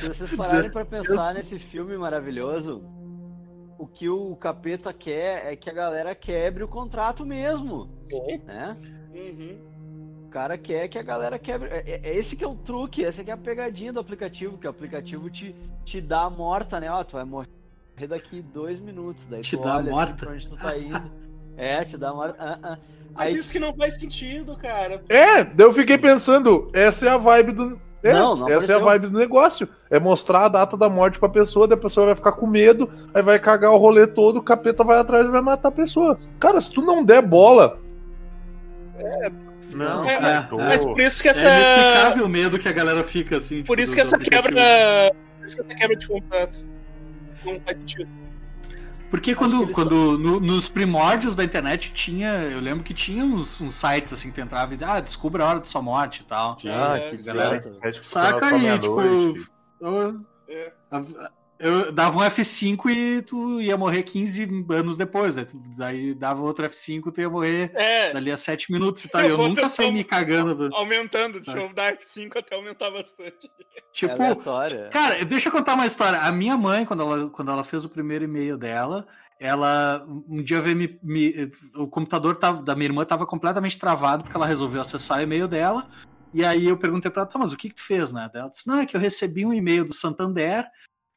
Se vocês pararem pra pensar nesse filme maravilhoso, o que o capeta quer é que a galera quebre o contrato mesmo. Né? Uhum. O cara quer que a galera quebre. É, é- é esse que é o truque, essa que é a pegadinha do aplicativo, que o aplicativo te, te dá a morta, né? Ó, tu vai morrer daqui dois minutos. Daí Te tu dá a olha assim morta? pra onde tu tá indo. É, te dá a morta. Ah, ah. Mas Aí- isso que não faz sentido, cara. É, daí eu fiquei pensando, essa é a vibe do. É, Não, não essa é a vibe do negócio. É mostrar a data da morte pra pessoa, daí a pessoa vai ficar com medo, aí vai cagar o rolê todo, o capeta vai atrás e vai matar a pessoa. Cara, se tu não der bola, Não, É, cara, Mas por isso que É essa. inexplicável o medo que a galera fica assim. por tipo, isso que essa do quebra. Por isso que essa quebra de contrato. Não faz sentido. Porque quando, quando no- nos primórdios da internet tinha, eu lembro que tinha uns, uns sites assim que entrava e ah, descubra a hora de sua morte e tal. Ah, que sim. galera Saca aí, tipo, eu, É. eu dava um F5 e tu ia morrer 15 anos depois, né? Daí dava outro F5 tu ia morrer É, dali a 7 minutos e tal. Eu eu nunca saí me cagando. aumentando. Deixa Sabe? eu dar F5 até aumentar bastante. É Tipo, aleatória. Cara, deixa eu contar uma história. A minha mãe, quando ela, quando ela fez o primeiro e-mail dela, ela um dia veio me, me- o computador tava, da minha irmã estava completamente travado porque ela resolveu acessar o e-mail dela. E aí eu perguntei para ela, tá, mas o que, que tu fez, né? Ela disse, não, é que eu recebi um e-mail do Santander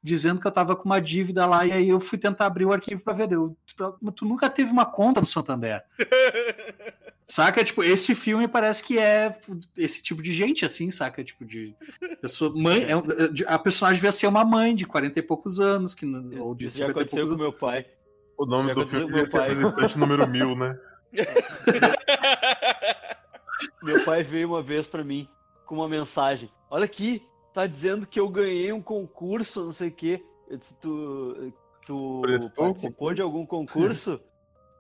dizendo que eu tava com uma dívida lá, e aí eu fui tentar abrir o arquivo para ver. Eu, disse pra ela, "Mas tu nunca teve uma conta no Santander. Saca? Tipo, esse filme parece que é esse tipo de gente, assim, saca? Tipo, de pessoa. Mãe, é, um- de- a personagem devia ser uma mãe de 40 e poucos anos, que, não- ou de já 50 e aconteceu poucos com anos. meu pai. O nome Já do filme ser pai. Visitante número mil, né? Meu pai veio uma vez pra mim com uma mensagem. Olha aqui, tá dizendo que eu ganhei um concurso, não sei o quê. Eu disse, tu, tu Prestou participou de algum concurso?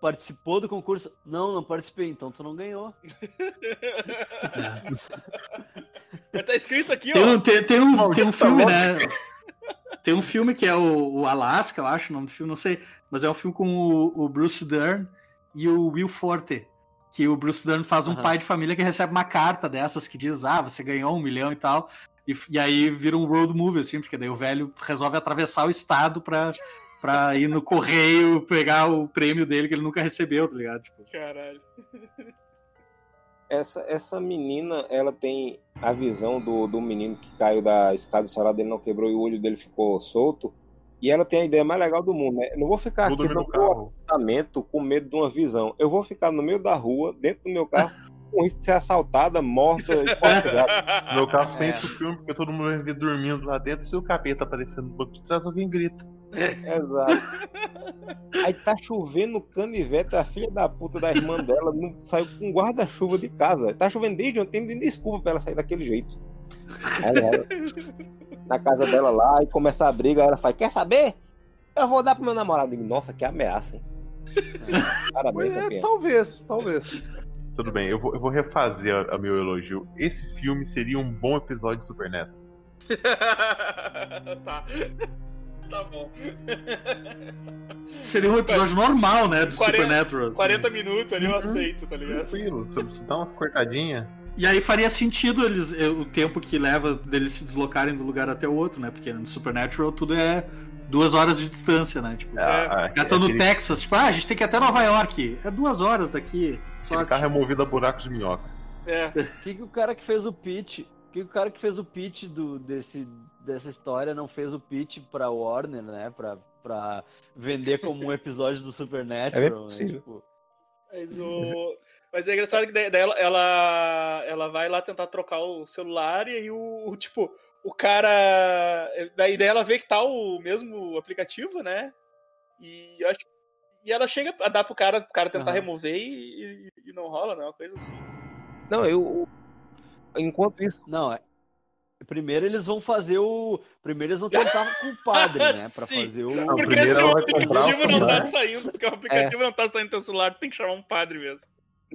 Participou do concurso? Não, não participei, então tu não ganhou. Mas tá escrito aqui, Tem ó. um, tem, tem um, tem um filme, né? Tem um filme que é o, o Alaska, eu acho o nome do filme, não sei. Mas é um filme com o, o Bruce Dern e o Will Forte. Que o Bruce Dern faz um Aham. pai de família que recebe uma carta dessas que diz: Ah, você ganhou um milhão e tal. E, e aí vira um road movie, assim, porque daí o velho resolve atravessar o estado pra, pra ir no correio pegar o prêmio dele que ele nunca recebeu, tá ligado? Tipo, Caralho. Essa, essa menina, ela tem a visão do, do menino que caiu da escada, o celular dele não quebrou e o olho dele ficou solto. E ela tem a ideia mais legal do mundo, né? Eu não vou ficar Vou aqui no meu carro. apartamento com medo de uma visão. Eu vou ficar no meio da rua, dentro do meu carro, com risco de ser assaltada, morta. No meu carro É. sente o filme, porque todo mundo vai ver dormindo lá dentro, se o capeta aparecendo no banco de trás, alguém grita. Exato. Aí tá chovendo canivete, a filha da puta da irmã dela não saiu com guarda-chuva de casa. Tá chovendo desde ontem, não tem desculpa pra ela sair daquele jeito. Aí ela, na casa dela lá, e começa a briga, aí ela faz, quer saber? Eu vou dar pro meu namorado. Nossa, que ameaça, hein? Parabéns, É, talvez, talvez. Tudo bem, eu vou, eu vou refazer a, a meu elogio. Esse filme seria um bom episódio de Super Neto. tá. Tá bom. seria um episódio normal, né? Do 40 Supernatural. assim. 40 minutos ali eu Uhum. aceito, tá ligado? Tranquilo, você, você dá umas cortadinhas. E aí faria sentido eles eh, o tempo que leva deles se deslocarem do lugar até o outro, né? Porque no Supernatural tudo é duas horas de distância, né? Tipo, Ah, já estão no aquele, Texas, tipo, ah, a gente tem que ir até Nova York. É duas horas daqui. aquele Sorte. carro é movido a buracos de minhoca. É. O que, que o cara que fez o pitch, o que, que o cara que fez o pitch do, desse, dessa história não fez o pitch pra Warner, né? Pra, pra vender como um episódio do Supernatural. É né? Tipo, Mas, o... Mas é engraçado que daí ela, ela, ela vai lá tentar trocar o celular e aí o, o, tipo, o cara. Daí, daí ela vê que tá o mesmo aplicativo, né? E eu acho E ela chega a dar pro cara, pro cara tentar Aham. remover e, e- e não rola, né? Uma coisa assim. Não, eu. Enquanto isso. Não, é. Primeiro eles vão fazer o. Primeiro eles vão tentar com o padre, né? Pra Sim. fazer o. Não, Porque se o vai comprar aplicativo não tá saindo, porque o aplicativo não tá saindo do teu celular, tem que chamar um padre mesmo.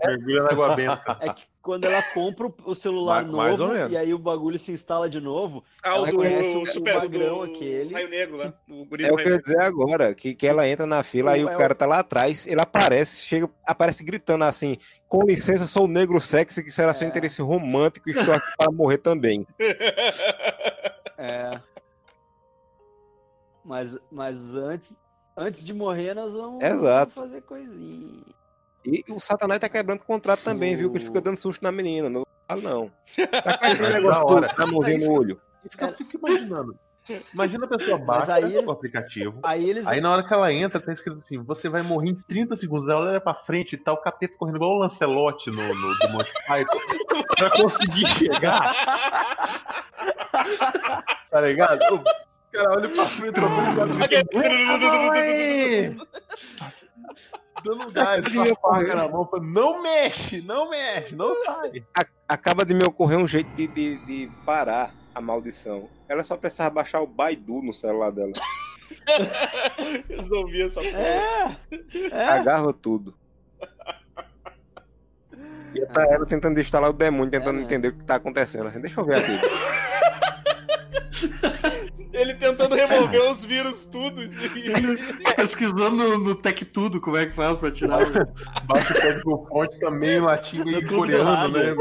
Mergulha na água benta. É que quando ela compra o- o celular Mais- mais ou novo menos. e aí o bagulho se instala de novo, Ah, o do o- super o do aquele. Raio Negro lá. O guri É o que eu ia dizer agora, que, que ela entra na fila, aí É o o- cara tá lá atrás, ele aparece, chega, aparece gritando assim, com licença, sou negro sexy, que será seu É. interesse romântico e estou aqui para morrer também. é. Mas, mas antes, antes de morrer, nós vamos, Exato. vamos fazer coisinha. E o Satanás tá quebrando contrato também, viu? Que ele fica dando susto na menina. Não fala, não. Cá aquele Da negócio hora. do- da mãozinha no olho. Isso que eu fico imaginando. Imagina a pessoa baixa aí eles- o aplicativo. Aí eles. Aí na hora que ela entra, tá escrito assim: você vai morrer em 30 segundos. Ela olha pra frente e tá o capeta correndo igual o Lancelote no, no do Monty Python pra conseguir chegar, tá ligado? Cara olha pra frente! Dando gás, com a faca na mão, não mexe, não mexe, não sai. A- acaba de me ocorrer um jeito de, de, de parar a maldição. Ela só precisava baixar o Baidu no celular dela. Resolvi essa porra. É! É! Agarra tudo. E tá ela tentando instalar o demônio, tentando É, entender o que tá acontecendo. Assim, deixa eu ver aqui. Ele tentando remover os vírus tudo. e- Pesquisando no, no Tech Tudo como é que faz pra tirar o... Baixa o código fonte também em latim e coreano, né?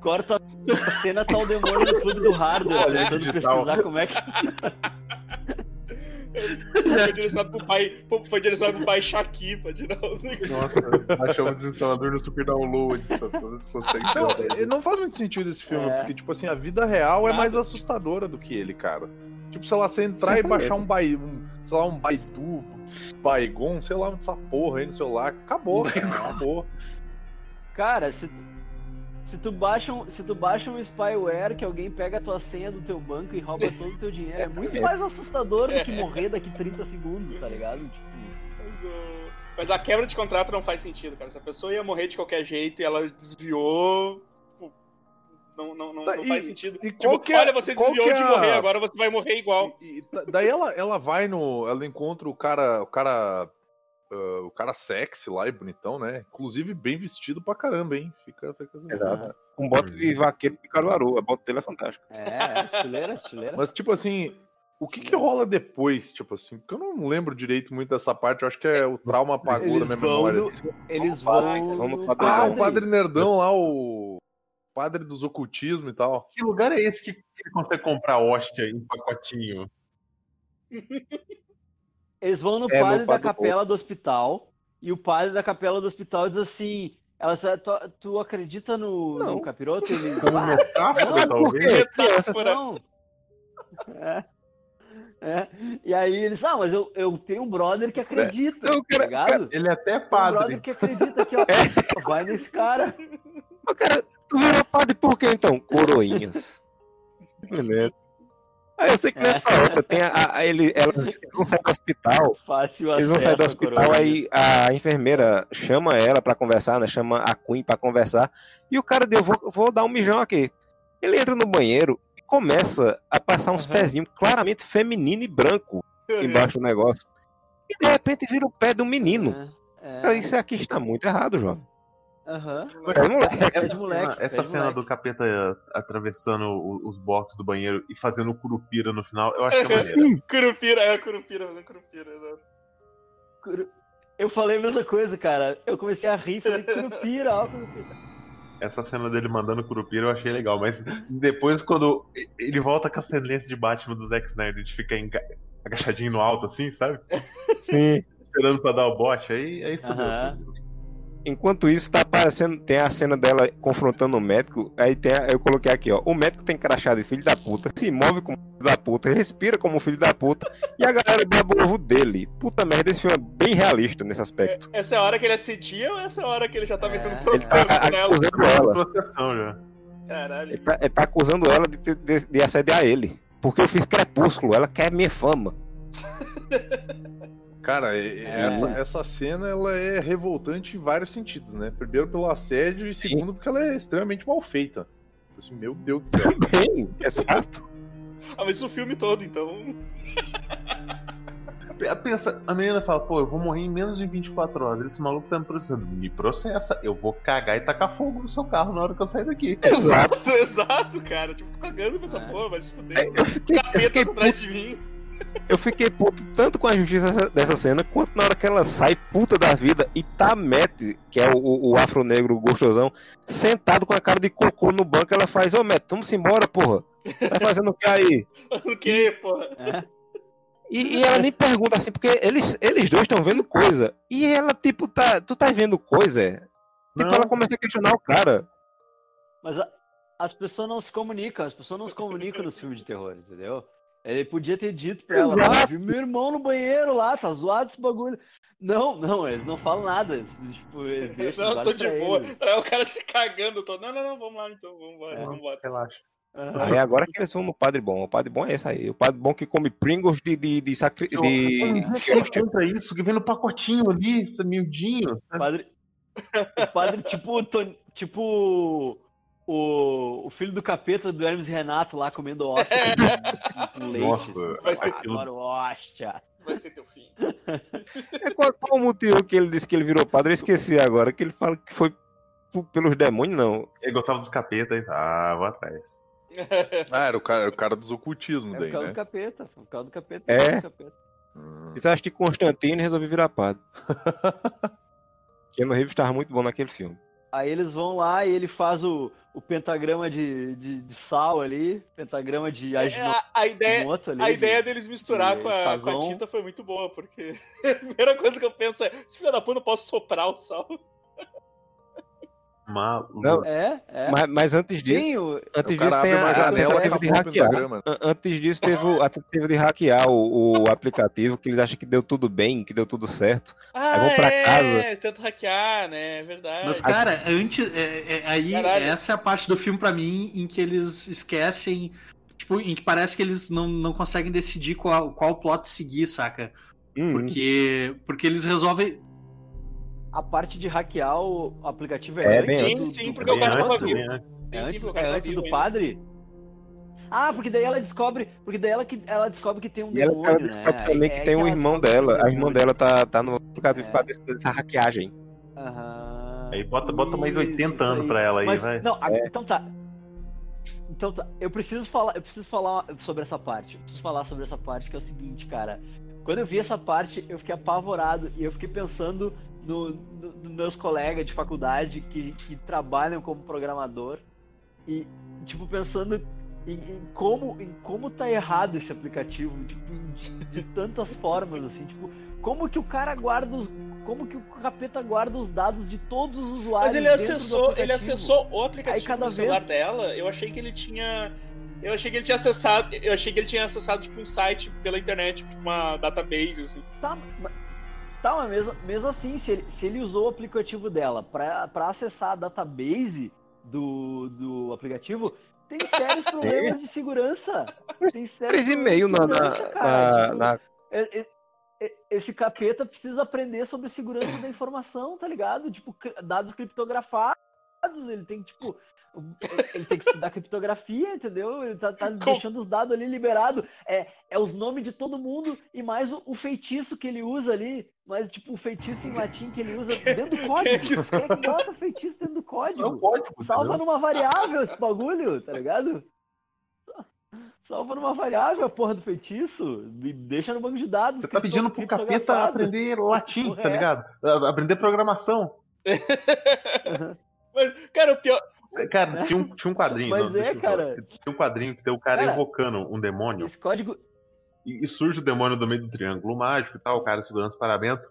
Corta a cena, tá o demônio no clube do hardware, tentando pesquisar como é que. Foi direcionado pro pai. Foi direcionado pro pai Shaqui pra tirar os negócios. Nossa, baixou o desinstalador no Super Downloads pra ver se consegue eh, não faz muito sentido esse filme, É. porque, tipo assim, a vida real é Nada. mais assustadora do que ele, cara. Tipo, sei lá, você entrar e Certamente. baixar um, bai, um sei lá, um Baidu, Baigon, sei lá, essa porra aí no celular. Acabou, cara, acabou. Cara, se se tu baixa um, se tu baixa um spyware que alguém pega a tua senha do teu banco e rouba todo o teu dinheiro, é muito mais assustador do que morrer daqui 30 segundos, tá ligado? Tipo, Mas, o- mas a quebra de contrato não faz sentido, cara. Se a pessoa ia morrer de qualquer jeito e ela desviou. tipo, Não, não, não, Tá, não e- faz sentido. e Tipo, qual que é- olha, você desviou que é de morrer, agora você vai morrer igual. E, e da- daí ela, ela vai no. Ela encontra o cara. O cara. Ah, o cara sexy lá e bonitão, né? Inclusive bem vestido pra caramba, hein? Fica. fica... Exato. Um bote de vaqueiro de Caruaru. A bota dele é fantástica. é, é, estileira, estileira. Mas, tipo assim, o que que rola depois, tipo assim? Porque eu não lembro direito muito dessa parte, eu acho que é o trauma apagou da minha memória. no- eles vão. no Ah, padre. o padre nerdão lá, o padre dos ocultismo e tal. Que lugar é esse que ele consegue comprar hóstia em pacotinho? Eles vão no É, no padre da padre capela do hospital e o padre da capela do hospital diz assim: ela, diz, tu, tu acredita no, Não. no capiroto? Ele Como "Ah, metáfora, talvez? Metáfora. não. É. É. E aí eles, ah, mas eu, eu tenho um brother que acredita, Não, tá cara, ligado? Ele é até Tem um padre. brother que acredita aqui, ó. Vai nesse cara. Mas, cara, tu virou padre por quê, então? Coroinhas. Beleza. Aí eu sei que É. nessa outra tem a, a- ele, ela, eles vão sair do hospital. Fácil Eles vão sair do hospital, aí a enfermeira chama ela pra conversar, né? Chama a Queen pra conversar. E o cara deu, vou, vou dar um mijão aqui. Ele entra no banheiro e começa a passar uns Uhum. pezinhos claramente feminino e branco embaixo do negócio. E de repente vira o pé do menino. É, é. Isso aqui está muito errado, jovem. Aham. É moleque. Essa, Pé de moleque, cena, pé essa de cena moleque. do capeta atravessando o- os boxes do banheiro e fazendo curupira no final, eu acho que é maneiro. Curupira, é, curupira, fazendo curupira, exato. Curu- Eu falei a mesma coisa, cara. Eu comecei a rir, falei, curupira, ó, curupira. Essa cena dele mandando curupira eu achei legal, mas depois quando ele volta com as tendências de Batman do Zack Snyder de ficar enga- agachadinho no alto assim, sabe? Sim. Esperando pra dar o bote, aí, aí fudeu. Aham. Enquanto isso, tá aparecendo, tem a cena dela confrontando o médico. Aí tem a- eu coloquei aqui, ó. O médico tem crachá de filho da puta, se move como filho da puta, respira como filho da puta, e a galera bebe o ovo dele. Puta merda, esse filme é bem realista nesse aspecto. Essa é a hora que ele assedia ou essa é a hora que ele já tá metendo É. Ele tá nela? acusando ela. Já. Caralho. Ele tá, ele tá acusando ela de, de, de assediar ele. Porque eu fiz crepúsculo, ela quer minha fama. Cara, É. essa, essa cena ela é revoltante em vários sentidos, né? Primeiro pelo assédio e segundo porque ela é extremamente mal feita. Assim, meu Deus do céu. Bem, exato. Ah, mas o filme todo, então. Pensa, a menina fala, pô, eu vou morrer em menos de 24 horas. Esse maluco tá me processando. Me processa, eu vou cagar e tacar fogo no seu carro na hora que eu sair daqui. Exato, exato, cara. Tipo, tô cagando pra essa É. porra, vai se fuder. É, Eu fiquei, eu Capeta fiquei atrás de mim. Eu fiquei puto tanto com a justiça dessa- cena, quanto na hora que ela sai puta da vida e tá Matt, que é o, o, o afro-negro gostosão, sentado com a cara de cocô no banco, ela faz, ô Matt, vamos embora, porra. Tá fazendo o que aí? O que, porra? É. E, e ela nem pergunta assim, porque eles, eles dois estão vendo coisa. E ela, tipo, tá. Tu tá vendo coisa? Tipo, Não. ela começa a questionar o cara. Mas a- as pessoas não se comunicam, as pessoas não se comunicam nos filmes de terror, entendeu? Ele podia ter dito pra ela. "Ah, meu irmão no banheiro lá, tá zoado esse bagulho. Não, não, eles não falam nada. Eles, tipo, eles deixam Não, tô de boa. eles. Aí o cara se cagando. Não, não, não, vamos lá então, vamos embora, É. vamos embora. Relaxa. Aham. Aí agora que eles vão no Padre Bom. O Padre Bom é esse aí. O Padre Bom que come Pringles de, de, de, sacri... Eu, de... eu não sei contra isso, que vem no pacotinho ali, esse miudinho. O sabe? padre, o padre tipo, Ton- tipo o, o filho do capeta do Hermes Renato lá comendo hóstia com, com leite. Nossa, assim. vai ser aquilo- Adoro hóstia. Vai ser teu fim. É qual, qual o motivo que ele disse que ele virou padre? Eu esqueci agora. Que ele fala que foi pelos demônios, não. Ele gostava dos capetas e ah, vou atrás. Ah, era o cara, era o cara dos ocultismos É daí, né? do capeta, o carro do capeta. É? o carro do capeta. Hum. Isso eu acho que Constantino resolveu virar padre. Keanu Reeves estava muito bom naquele filme. Aí eles vão lá e ele faz o, o pentagrama de, de, de sal ali, pentagrama de É, a, a ideia, ali. a de- ideia deles misturar de com a, com a tinta foi muito boa, porque a primeira coisa que eu penso é: esse filho da puta eu posso soprar o sal. Fumar, Não, É, é. Mas, mas antes disso, Sim, o- antes o disso tem a, janela tentativa de hackear. Antes disso, teve a tentativa de hackear o, o aplicativo, que eles acham que deu tudo bem, que deu tudo certo. Ah, vão pra é, casa. tenta hackear, né? É verdade. Mas, cara, antes. é- é- aí, Caralho. essa é a parte do filme, pra mim, em que eles esquecem. Tipo, em que parece que eles não, não conseguem decidir qual, qual plot seguir, saca? Hum, Porque, porque eles resolvem. A parte de hackear o aplicativo é, É, antes bem. Sim, do- porque o cara tava vivo. É Sim, antes, sim, porque o é cara antes do padre? Ah, porque daí ela descobre. Porque daí ela, que, ela descobre que tem um E ela, demônio, ela né? descobre também É- que é tem um irmão descobre dela. A irmã dela tá, tá no aplicativo É. por causa dessa hackeagem. Aham. Aí bota, bota mais Isso, 80 isso anos pra ela aí, Mas, vai. não, a- então tá. Então tá. Eu preciso falar, eu preciso falar sobre essa parte. Eu preciso falar sobre essa parte que é o seguinte, cara. Quando eu vi essa parte, eu fiquei apavorado e eu fiquei pensando nos meus colegas de faculdade que, que trabalham como programador e tipo pensando em, em como em como tá errado esse aplicativo, tipo, de, de tantas formas assim, tipo, como que o cara guarda os como que o capeta guarda os dados de todos os usuários Mas ele acessou, ele acessou o aplicativo Aí cada celular vez- dela. Eu achei que ele tinha. Eu achei que ele tinha acessado. Eu achei que ele tinha acessado, tipo, um site pela internet, tipo, uma database, assim. Tá, mas, tá, mas mesmo, mesmo assim, se ele, se ele usou o aplicativo dela pra pra acessar a database do, do aplicativo, tem sérios problemas de segurança. Tem sérios 3,5 na, problemas de na, cara. na, Tipo, na- é- é- é- Esse capeta precisa aprender sobre segurança da informação, tá ligado? Tipo, dados criptografados, ele tem que, tipo. Ele tem que estudar criptografia, entendeu? Ele tá, tá deixando os dados ali liberados. É, é os nomes de todo mundo e mais o, o feitiço que ele usa ali. Mas, tipo, o feitiço em latim que ele usa dentro do código. Quem é que é bota feitiço dentro do código? Não pode, pô, Salva entendeu? numa variável esse bagulho, tá ligado? Salva numa variável a porra do feitiço. Me deixa no banco de dados. Você tá pedindo pro capeta aprender latim, Porra tá é ligado? Aprender programação. Mas, cara, o pior. Cara, tinha um, tinha um quadrinho. Mas não, é, cara. Tinha um quadrinho que tem o cara, Cara, invocando um demônio. Esse código. E, e surge o demônio do meio do triângulo mágico e tal, o cara segurando os paramentos.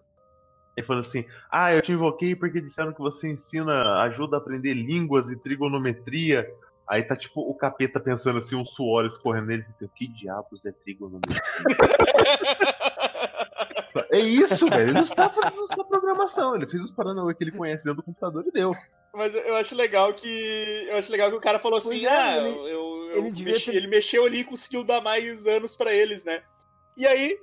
E falando assim: Ah, eu te invoquei porque disseram que você ensina, ajuda a aprender línguas e trigonometria. Aí tá tipo o capeta pensando assim, um suor escorrendo nele, assim, que diabos é trigonometria? é isso, velho. Ele não está fazendo isso na programação. Ele fez os paranauê que ele conhece dentro do computador e deu. Mas eu acho legal que. Eu acho legal que o cara falou assim, Pois é, ah, ele- eu, eu ele mexi- ter- ele mexeu ali e conseguiu dar mais anos pra eles, né? E aí.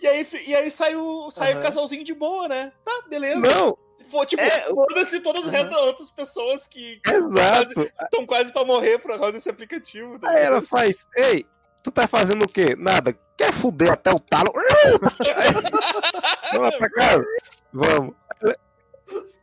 E aí, e aí saiu, saiu o Aham. casalzinho de boa, né? Tá, beleza. Não, Foi, tipo, É, foda-se todas as outras pessoas que estão exato. quase pra morrer por causa desse aplicativo. tá Aí ela faz, ei, tu tá fazendo o quê? Nada. Quer fuder até o talo? Vamos lá pra casa. Vamos.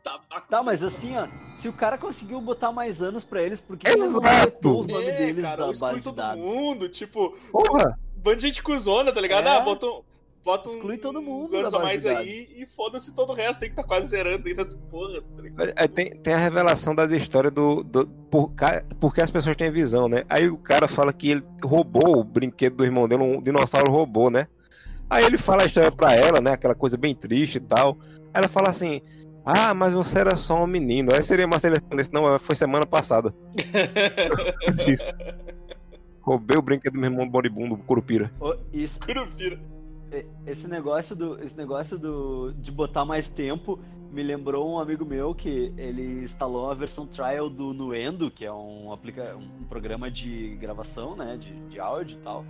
Tabaco. Tá, mas assim, ó. Se o cara conseguiu botar mais anos pra eles, por que ele não Exato. os nomes É, deles cara, da exclui base de todo dados? mundo, tipo, Porra. bando de gente cuzona, tá ligado? É. Ah, bota, um- bota Exclui uns todo mundo anos da a mais aí e foda-se todo o resto aí que tá quase zerando aí nessa porra, tá ligado? Aí tem, tem a revelação das histórias do. do por, porque as pessoas têm visão, né? Aí o cara fala que ele roubou o brinquedo do irmão dele, um dinossauro roubou, né? Aí ele fala a história pra ela, né? Aquela coisa bem triste e tal. Aí ela fala assim: Ah, mas você era só um menino. Aí seria uma seleção desse, não, foi semana passada. Isso. Roubei o brinquedo do meu irmão moribundo, Curupira. Ô, Isso, Curupira. Esse negócio do esse negócio do de botar mais tempo me lembrou um amigo meu que ele instalou a versão trial do Nuendo, que é um aplica um programa de gravação, né, de, de áudio e tal.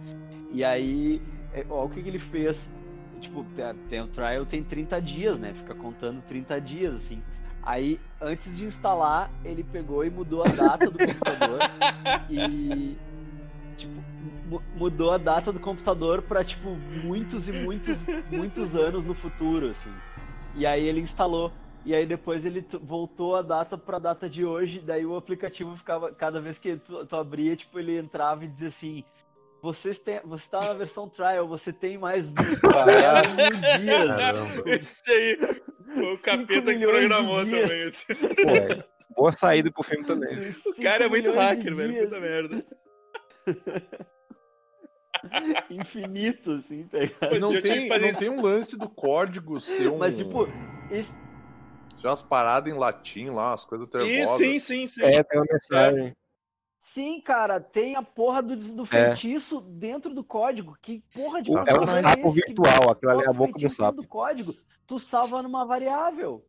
E aí, é, ó, o que, que ele fez? Tipo, tem- o trial tem 30 dias, né? Fica contando 30 dias assim. Aí, antes de instalar, ele pegou e mudou a data do computador e tipo, mu- mudou a data do computador pra, tipo, muitos e muitos, muitos anos no futuro, assim. E aí ele instalou. E aí depois ele voltou a data pra data de hoje, daí o aplicativo ficava, cada vez que tu, tu abria, tipo, ele entrava e dizia assim, vocês têm, você tá na versão trial, você tem mais 10 mil dias. Caramba. Esse aí, foi o Cinco capeta que milhões de programou dias. também. Esse. Pô, é. Boa saída pro filme também. O cara é muito hacker, velho. Puta Puta merda. Infinito, assim, tá não tem, não isso. tem um lance do código ser um. Mas, tipo, esse, Tinha umas paradas em latim lá, umas coisas E, nervosas. sim, sim, sim. É, tem uma mensagem. Sim, cara, tem a porra do, do É. feitiço dentro do código. Que porra de O- É um programa sapo que virtual, aquilo ali é a boca do sapo. do código, tu salva numa variável.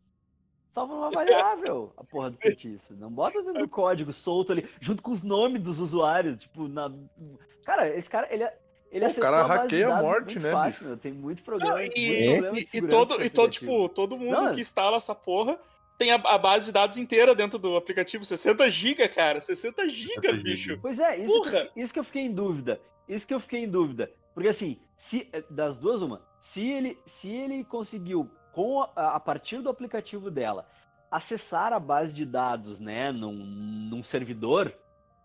Salva numa variável a porra do feitiço. Não bota dentro do código solto ali, junto com os nomes dos usuários. Tipo, na. Cara, esse cara, ele, ele Pô, o cara hackeia a morte, muito né, fácil. Tem muito problema. Não, muito e, problema de e- e todo, e todo, tipo, todo mundo Não, que instala essa porra tem a, a base de dados inteira dentro do aplicativo. 60 GB, cara. 60 GB, 60 bicho. Pois é, isso que, isso que eu fiquei em dúvida. Isso que eu fiquei em dúvida. Porque assim, se das duas, uma, se ele, se ele conseguiu, com a, a partir do aplicativo dela, acessar a base de dados, né, num, num servidor,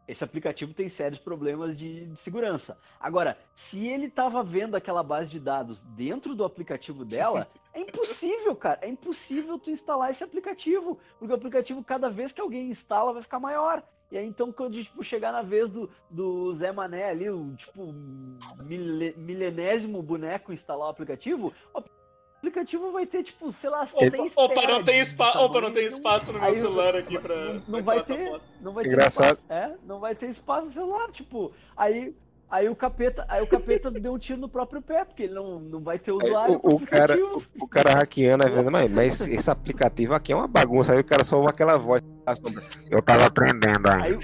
esse aplicativo tem sérios problemas de, de segurança. Agora, se ele estava vendo aquela base de dados dentro do aplicativo dela, é impossível, cara. É impossível tu instalar esse aplicativo. Porque o aplicativo, cada vez que alguém instala, vai ficar maior. E aí, então, quando tipo, chegar na vez do, do Zé Mané ali, o tipo, mile- milenésimo boneco instalar o aplicativo, o aplicativo vai ter, tipo, sei lá, seis Opa, não teras tem, de spa, opa, não tem espaço no meu aí celular aqui pra, não, pra não vai ter, não vai ter Engraçado. espaço, é, não vai ter espaço no celular, tipo, aí aí o capeta, aí o capeta deu um tiro no próprio pé, porque ele não, não vai ter usuário pro O, o cara, o, o cara hackeando, aí vendo, mas, mas esse, aplicativo aqui é uma bagunça. Aí o cara só ouve aquela voz. Eu tava aprendendo. Aí, o-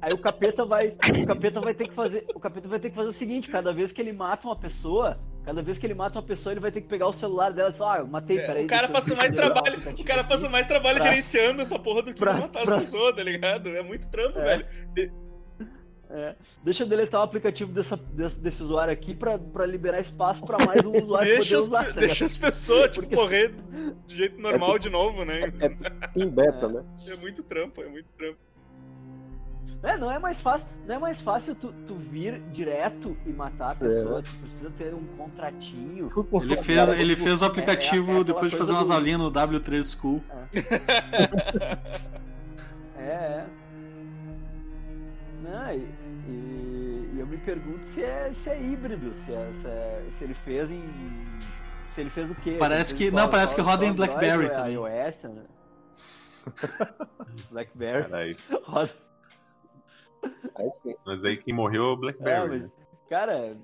aí o capeta vai, o capeta vai ter que fazer, o capeta vai ter que fazer o seguinte, cada vez que ele mata uma pessoa, cada vez que ele mata uma pessoa, ele vai ter que pegar o celular dela e só, ah, eu matei, É, peraí. o cara passa mais trabalho, o cara passa mais trabalho Pra- gerenciando essa porra do que pra- matar pra- as pessoas, tá ligado? É muito trampo, É. velho. É, deixa eu deletar o aplicativo dessa, desse, desse usuário aqui pra, pra liberar espaço pra mais um usuário Deixa poder usar. tá deixa as pessoas, tipo, Porque- morrer de jeito normal de novo, né? Em beta, né? É muito trampo, é muito trampo. É, não é mais fácil, não é mais fácil tu, tu vir direto e matar a pessoa, tu precisa ter um contratinho. Ele fez, ele fez o é- é aplicativo aquela depois de fazer umas do- aulinhas no W3 School. É, é. Não, e, e- e eu me pergunto se é, se é híbrido, se, é, se, é- se ele fez em. Se ele fez o quê? Parece que- não, parece só- que roda em Android BlackBerry é também. iOS, né? BlackBerry roda. Aí sim. Mas aí quem morreu é o É, Blackberry. mas, né? cara,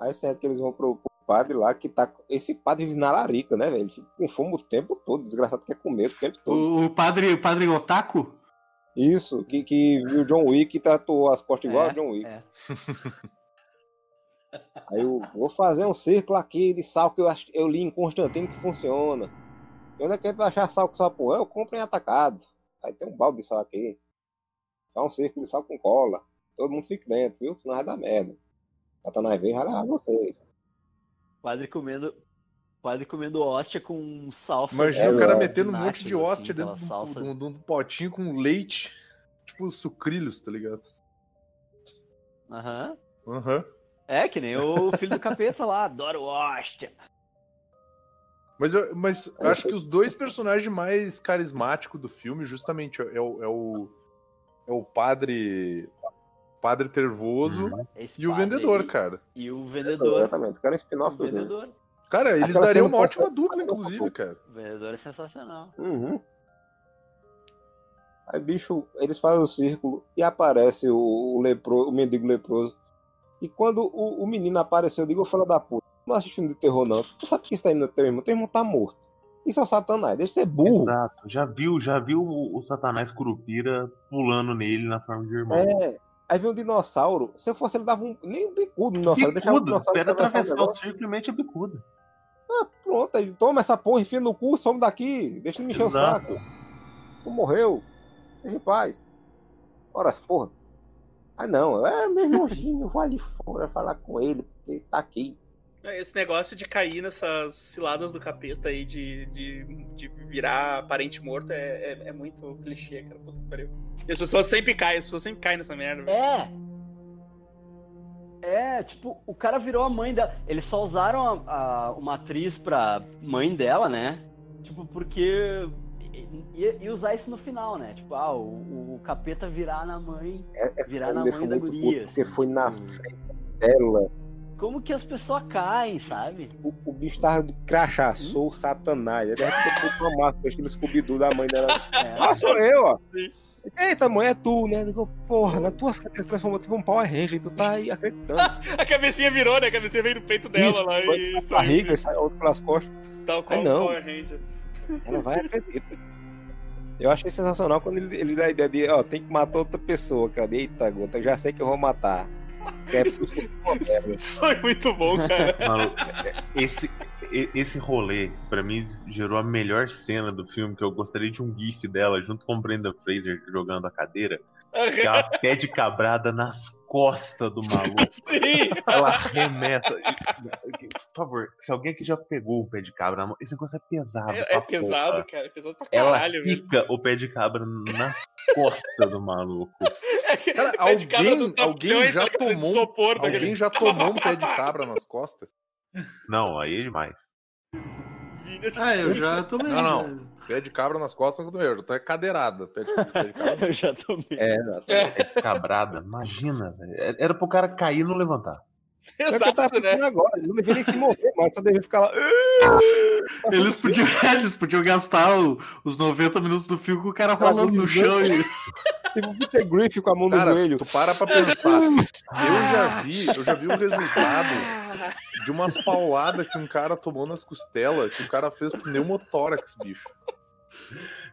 Aí sim é que eles vão pro, pro padre lá que tá. Esse padre vive na larica, né, velho? Ele fica com fome o tempo todo, desgraçado quer comer o tempo todo. O, o padre, o padre Otaku? Isso, que, que viu John Wick e tatuou as costas igual É, a John Wick. é. Aí eu vou fazer um círculo aqui de sal que eu, acho, eu li em Constantino que funciona. E onde é que a gente vai achar sal com sal porra? Eu compro em atacado. Aí tem um balde de sal aqui. Faz um círculo de sal com cola. Todo mundo fica dentro, viu? Senão vai dar merda. Satanás vem e vai levar vocês. Padre comendo. Padre comendo hóstia com salsa. Imagina É, o cara é, metendo um monte de nachos, hóstia assim, dentro de um, de um- de um potinho com leite. Tipo sucrilhos, tá ligado? Aham. Aham. É, que nem o filho do capeta lá, adoro hóstia. Mas, eu, mas eu acho que os dois personagens mais carismáticos do filme, justamente, é o, é o, é o padre. Padre Tervoso Esse e o vendedor, aí. cara. E o vendedor. Exatamente, o cara é um spin-off do vendedor. Cara, eles Aquela dariam uma pode- ótima dupla, inclusive, cara. O vendedor é sensacional. Uhum. Aí, bicho, eles fazem o círculo e aparece o, o, lepro, o mendigo leproso. E quando o, o menino apareceu, eu digo, filho da puta, não assiste filme de terror, não. Tu sabe que isso tá indo no teu irmão? Teu irmão tá morto. Isso é o Satanás, deixa de ser burro. Exato. Já viu, já viu o, o Satanás Curupira pulando nele na forma de irmão. É. Aí vem um dinossauro. Se eu fosse, ele dava um. Nem um bicudo no dinossauro. deixava o dinossauro espera atravessar o o e mete a bicuda. Ah, pronto, aí toma essa porra, enfia no cu, some daqui. Deixa ele me encher o Exato. saco. Tu morreu. Deixa em paz. Ora, essa porra. Ah, não. É meu irmãozinho, eu vou ali fora falar com ele, porque ele tá aqui. É, Esse negócio de cair nessas ciladas do capeta aí, de, de, de virar parente morto, é, é, é muito clichê, cara. Puta que pariu. E as pessoas sempre caem, as pessoas sempre caem nessa merda. velho. É. É, tipo, o cara virou a mãe dela. Eles só usaram a, a- uma atriz pra mãe dela, né? Tipo, porque. Ia, ia usar isso no final, né? Tipo, ah, o, o capeta virar na mãe. É, essa Virar na mãe da muito guria, puto, porque assim, foi na frente dela. Como que as pessoas caem, sabe? O, o bicho tava do crachá, sou o satanás. Aí de repente eu fui com a máscara, estilo Scooby-Doo da mãe dela. É. Ah, sou eu, ó. Sim. Eita, mãe, é tu, né? Eu digo, porra, na tua frente se transformou tipo um Power Ranger e tu tá aí acreditando. A cabecinha virou, né? A cabecinha veio do peito dela Isso, lá foi e saiu. barriga e sai outro pelas costas. Tal qual Ai, não. o Power Ranger. Ela vai e acredita. Eu achei sensacional quando ele, ele dá a ideia de, ó, tem que matar outra pessoa, cara. Eita, gota, eu já sei que eu vou matar. É Isso- Isso foi muito bom, cara. Maluco, esse, e- esse rolê, pra mim, gerou a melhor cena do filme, que eu gostaria de um gif dela, junto com o Brenda Fraser jogando a cadeira, que ela pede cabrada nas costas do maluco. Sim! Ela arremessa. Por favor, se alguém aqui já pegou o pé de cabra na mão, esse negócio é pesado. É, é pesado, porra. cara. É pesado pra Ela caralho, velho. fica o pé de cabra nas costas do maluco. É que- Cara, pé de cabra alguém- dos alguém já tá? De tomou- isopor, tá Alguém já tomou um pé de cabra nas costas? Não, aí é demais. Ah, eu já tomei. Não, não. Né? Pé de cabra nas costas não eu, já tô é cadeirada. Pé de, pé de cabra. Eu já tomei. É. É, Cabrada, imagina, velho. Era pro cara cair e não levantar. É eu exato, né? pensando agora, ele não deveria nem se mover, mas só deveria ficar lá. Eles podiam, eles podiam gastar o- os 90 minutos do filme com o cara rolando no chão e. Tipo o Peter Griffin com a mão no Cara, joelho. tu para pra pensar. Eu já vi, eu já vi o resultado de umas pauladas que um cara tomou nas costelas, que o cara fez pneumotórax, bicho.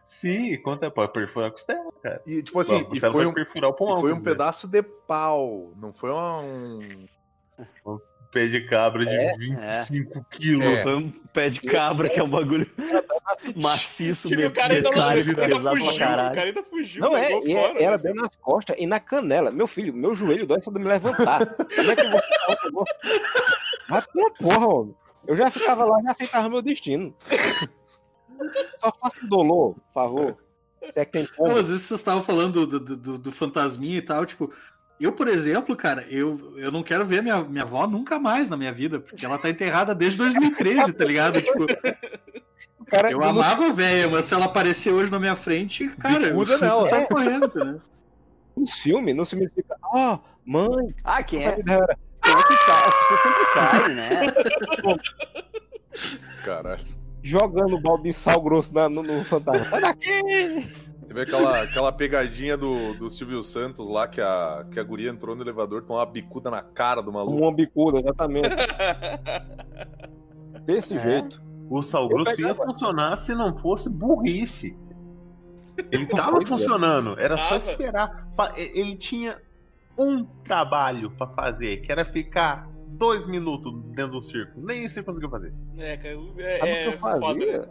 Sim, conta pode perfurar a costela, cara. E tipo assim, e foi um, perfurar o e pulmão. foi um pedaço de pau, não foi um Pé de cabra de É, 25 quilos. É. Foi um pé de cabra, que é um bagulho maciço, me- o cara ainda, cara fugiu, o cara ainda fugiu. Não é, e fora, é, ela né? deu nas costas e na canela. Meu filho, meu joelho dói só de me levantar. Como é que eu vou ficar outro negócio? Mas porra, homem. Eu já ficava lá, já aceitava meu destino. Só faça dolor, por favor. Se é que tem Não, como. às vezes vocês estavam falando do, do, do- do fantasminha e tal, tipo. Eu, por exemplo, cara, eu, eu não quero ver minha, minha avó nunca mais na minha vida, porque ela tá enterrada desde 2013, tá ligado? Tipo, cara, eu no- amava a velha, mas se ela aparecer hoje na minha frente, cara, eu Bicuda chuto nela. e saio correndo, né? No filme, no filme ele fica, ó, mãe, Ah, quem é? Quem é que cai? Você sempre cai, né? Caralho. Jogando balde de sal grosso na- no, no fantasma. Sai daqui! Teve aquela, aquela pegadinha do, do Silvio Santos lá, que a, que a guria entrou no elevador, tomou uma bicuda na cara do maluco. Uma bicuda, exatamente. Desse É. jeito. O sal grosso ia funcionar se não fosse burrice. Ele tava é. funcionando, era só esperar. Ele tinha um trabalho pra fazer, que era ficar dois minutos dentro do circo. Nem isso ele conseguiu fazer. É, cara, é, Sabe o é que eu foda, fazia? né?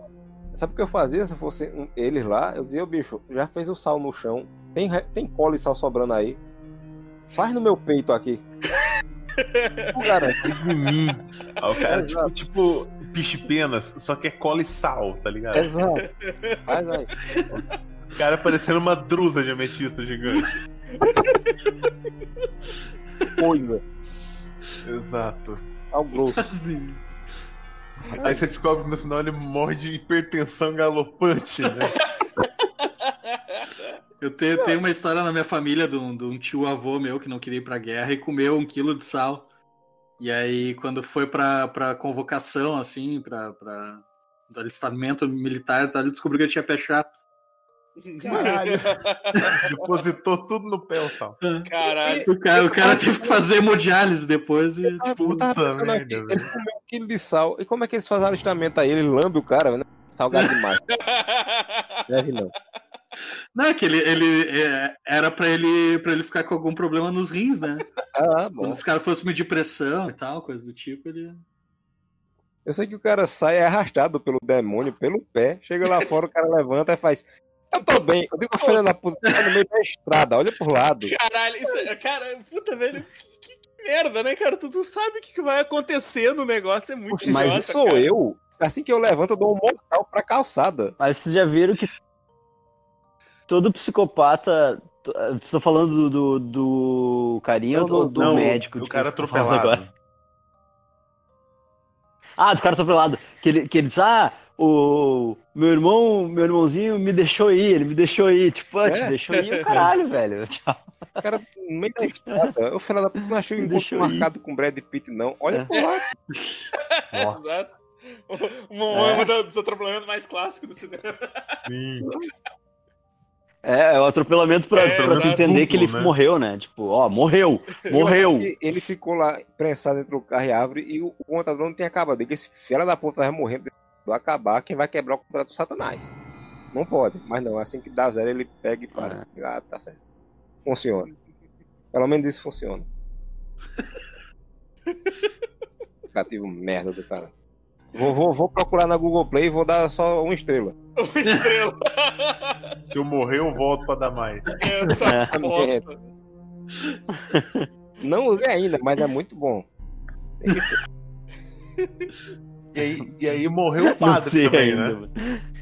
Sabe o que eu fazia se fosse um- eles lá? Eu dizia, ô bicho, já fez o sal no chão. Tem, tem cola e sal sobrando aí. Faz no meu peito aqui. Não garanto. Fez em mim. O cara, Exato. tipo, tipo, piche penas, só que é cola e sal, tá ligado? Exato. Faz aí. O cara parecendo uma drusa de ametista gigante. Coisa. Exato. Sal grosso. Assim, Aí você descobre que no final ele morre de hipertensão galopante, né? Eu tenho, tenho uma história na minha família de um, de um tio avô meu que não queria ir pra guerra e comeu um quilo de sal. E aí, quando foi pra, pra convocação, assim, pra, pra do alistamento militar, tá, ele descobriu que ele tinha pé chato. Caralho. Depositou tudo no pé o sal. Caralho. O cara, o cara teve que fazer hemodiálise depois e. Tava Puta pensando merda, ele comeu um quilo de sal. E como é que eles fazem alistamento aí? Ele lambe o cara, né? Salgado demais. Deve não. Não, é que ele, ele é, era pra ele, pra ele ficar com algum problema nos rins, né? Ah, bom. Quando os caras fossem medir pressão e tal, coisa do tipo, ele. Eu sei que o cara sai arrastado pelo demônio, pelo pé. Chega lá fora, o cara levanta e faz. Eu tô bem. Eu digo, filha da puta, tá no meio da estrada, olha por lado. Caralho, isso, é- cara, puta, velho. Que, que- que merda, né, cara? Tu, tu sabe o que, que vai acontecer no negócio, é muito Poxa, mas idiota, sou cara. eu. Assim que eu levanto, eu dou um mortal pra calçada. Mas vocês já viram que todo psicopata. Vocês estão falando do, do, do carinha ou do, do Não, médico? O de quem cara atropelado. Ah, do cara atropelado. Que ele, que ele diz, ah, o meu irmão, meu irmãozinho me deixou ir, ele me deixou ir. Tipo, ah, te É. deixou ir o caralho, velho. Tchau. O cara, no meio da estrada, o filho da puta não achou o Deixa encontro eu ir. marcado com Brad Pitt, não. Olha É. por lá. Exato. Um, um, um dos atropelamentos mais clássicos do cinema. sim. É, é o atropelamento pra, É, pra tu entender que ele Duplo, né? morreu, né? Tipo, ó, morreu, morreu. Que Ele ficou lá prensado entre o carro e a árvore e o, o contador não tinha acabado. Diga, esse filho da puta vai morrer do acabar, quem vai quebrar o contrato do Satanás. Não pode, mas não, assim que dá zero ele pega e para. Ah, tá certo. Funciona. Pelo menos isso funciona. Aplicativo merda do cara. Vou, vou, vou procurar na Google Play e vou dar só uma estrela. Uma estrela. Se eu morrer, eu volto pra dar mais. Essa bosta. Não usei ainda, mas é muito bom. E aí, e aí morreu o Não padre sei também, ainda. né? mano.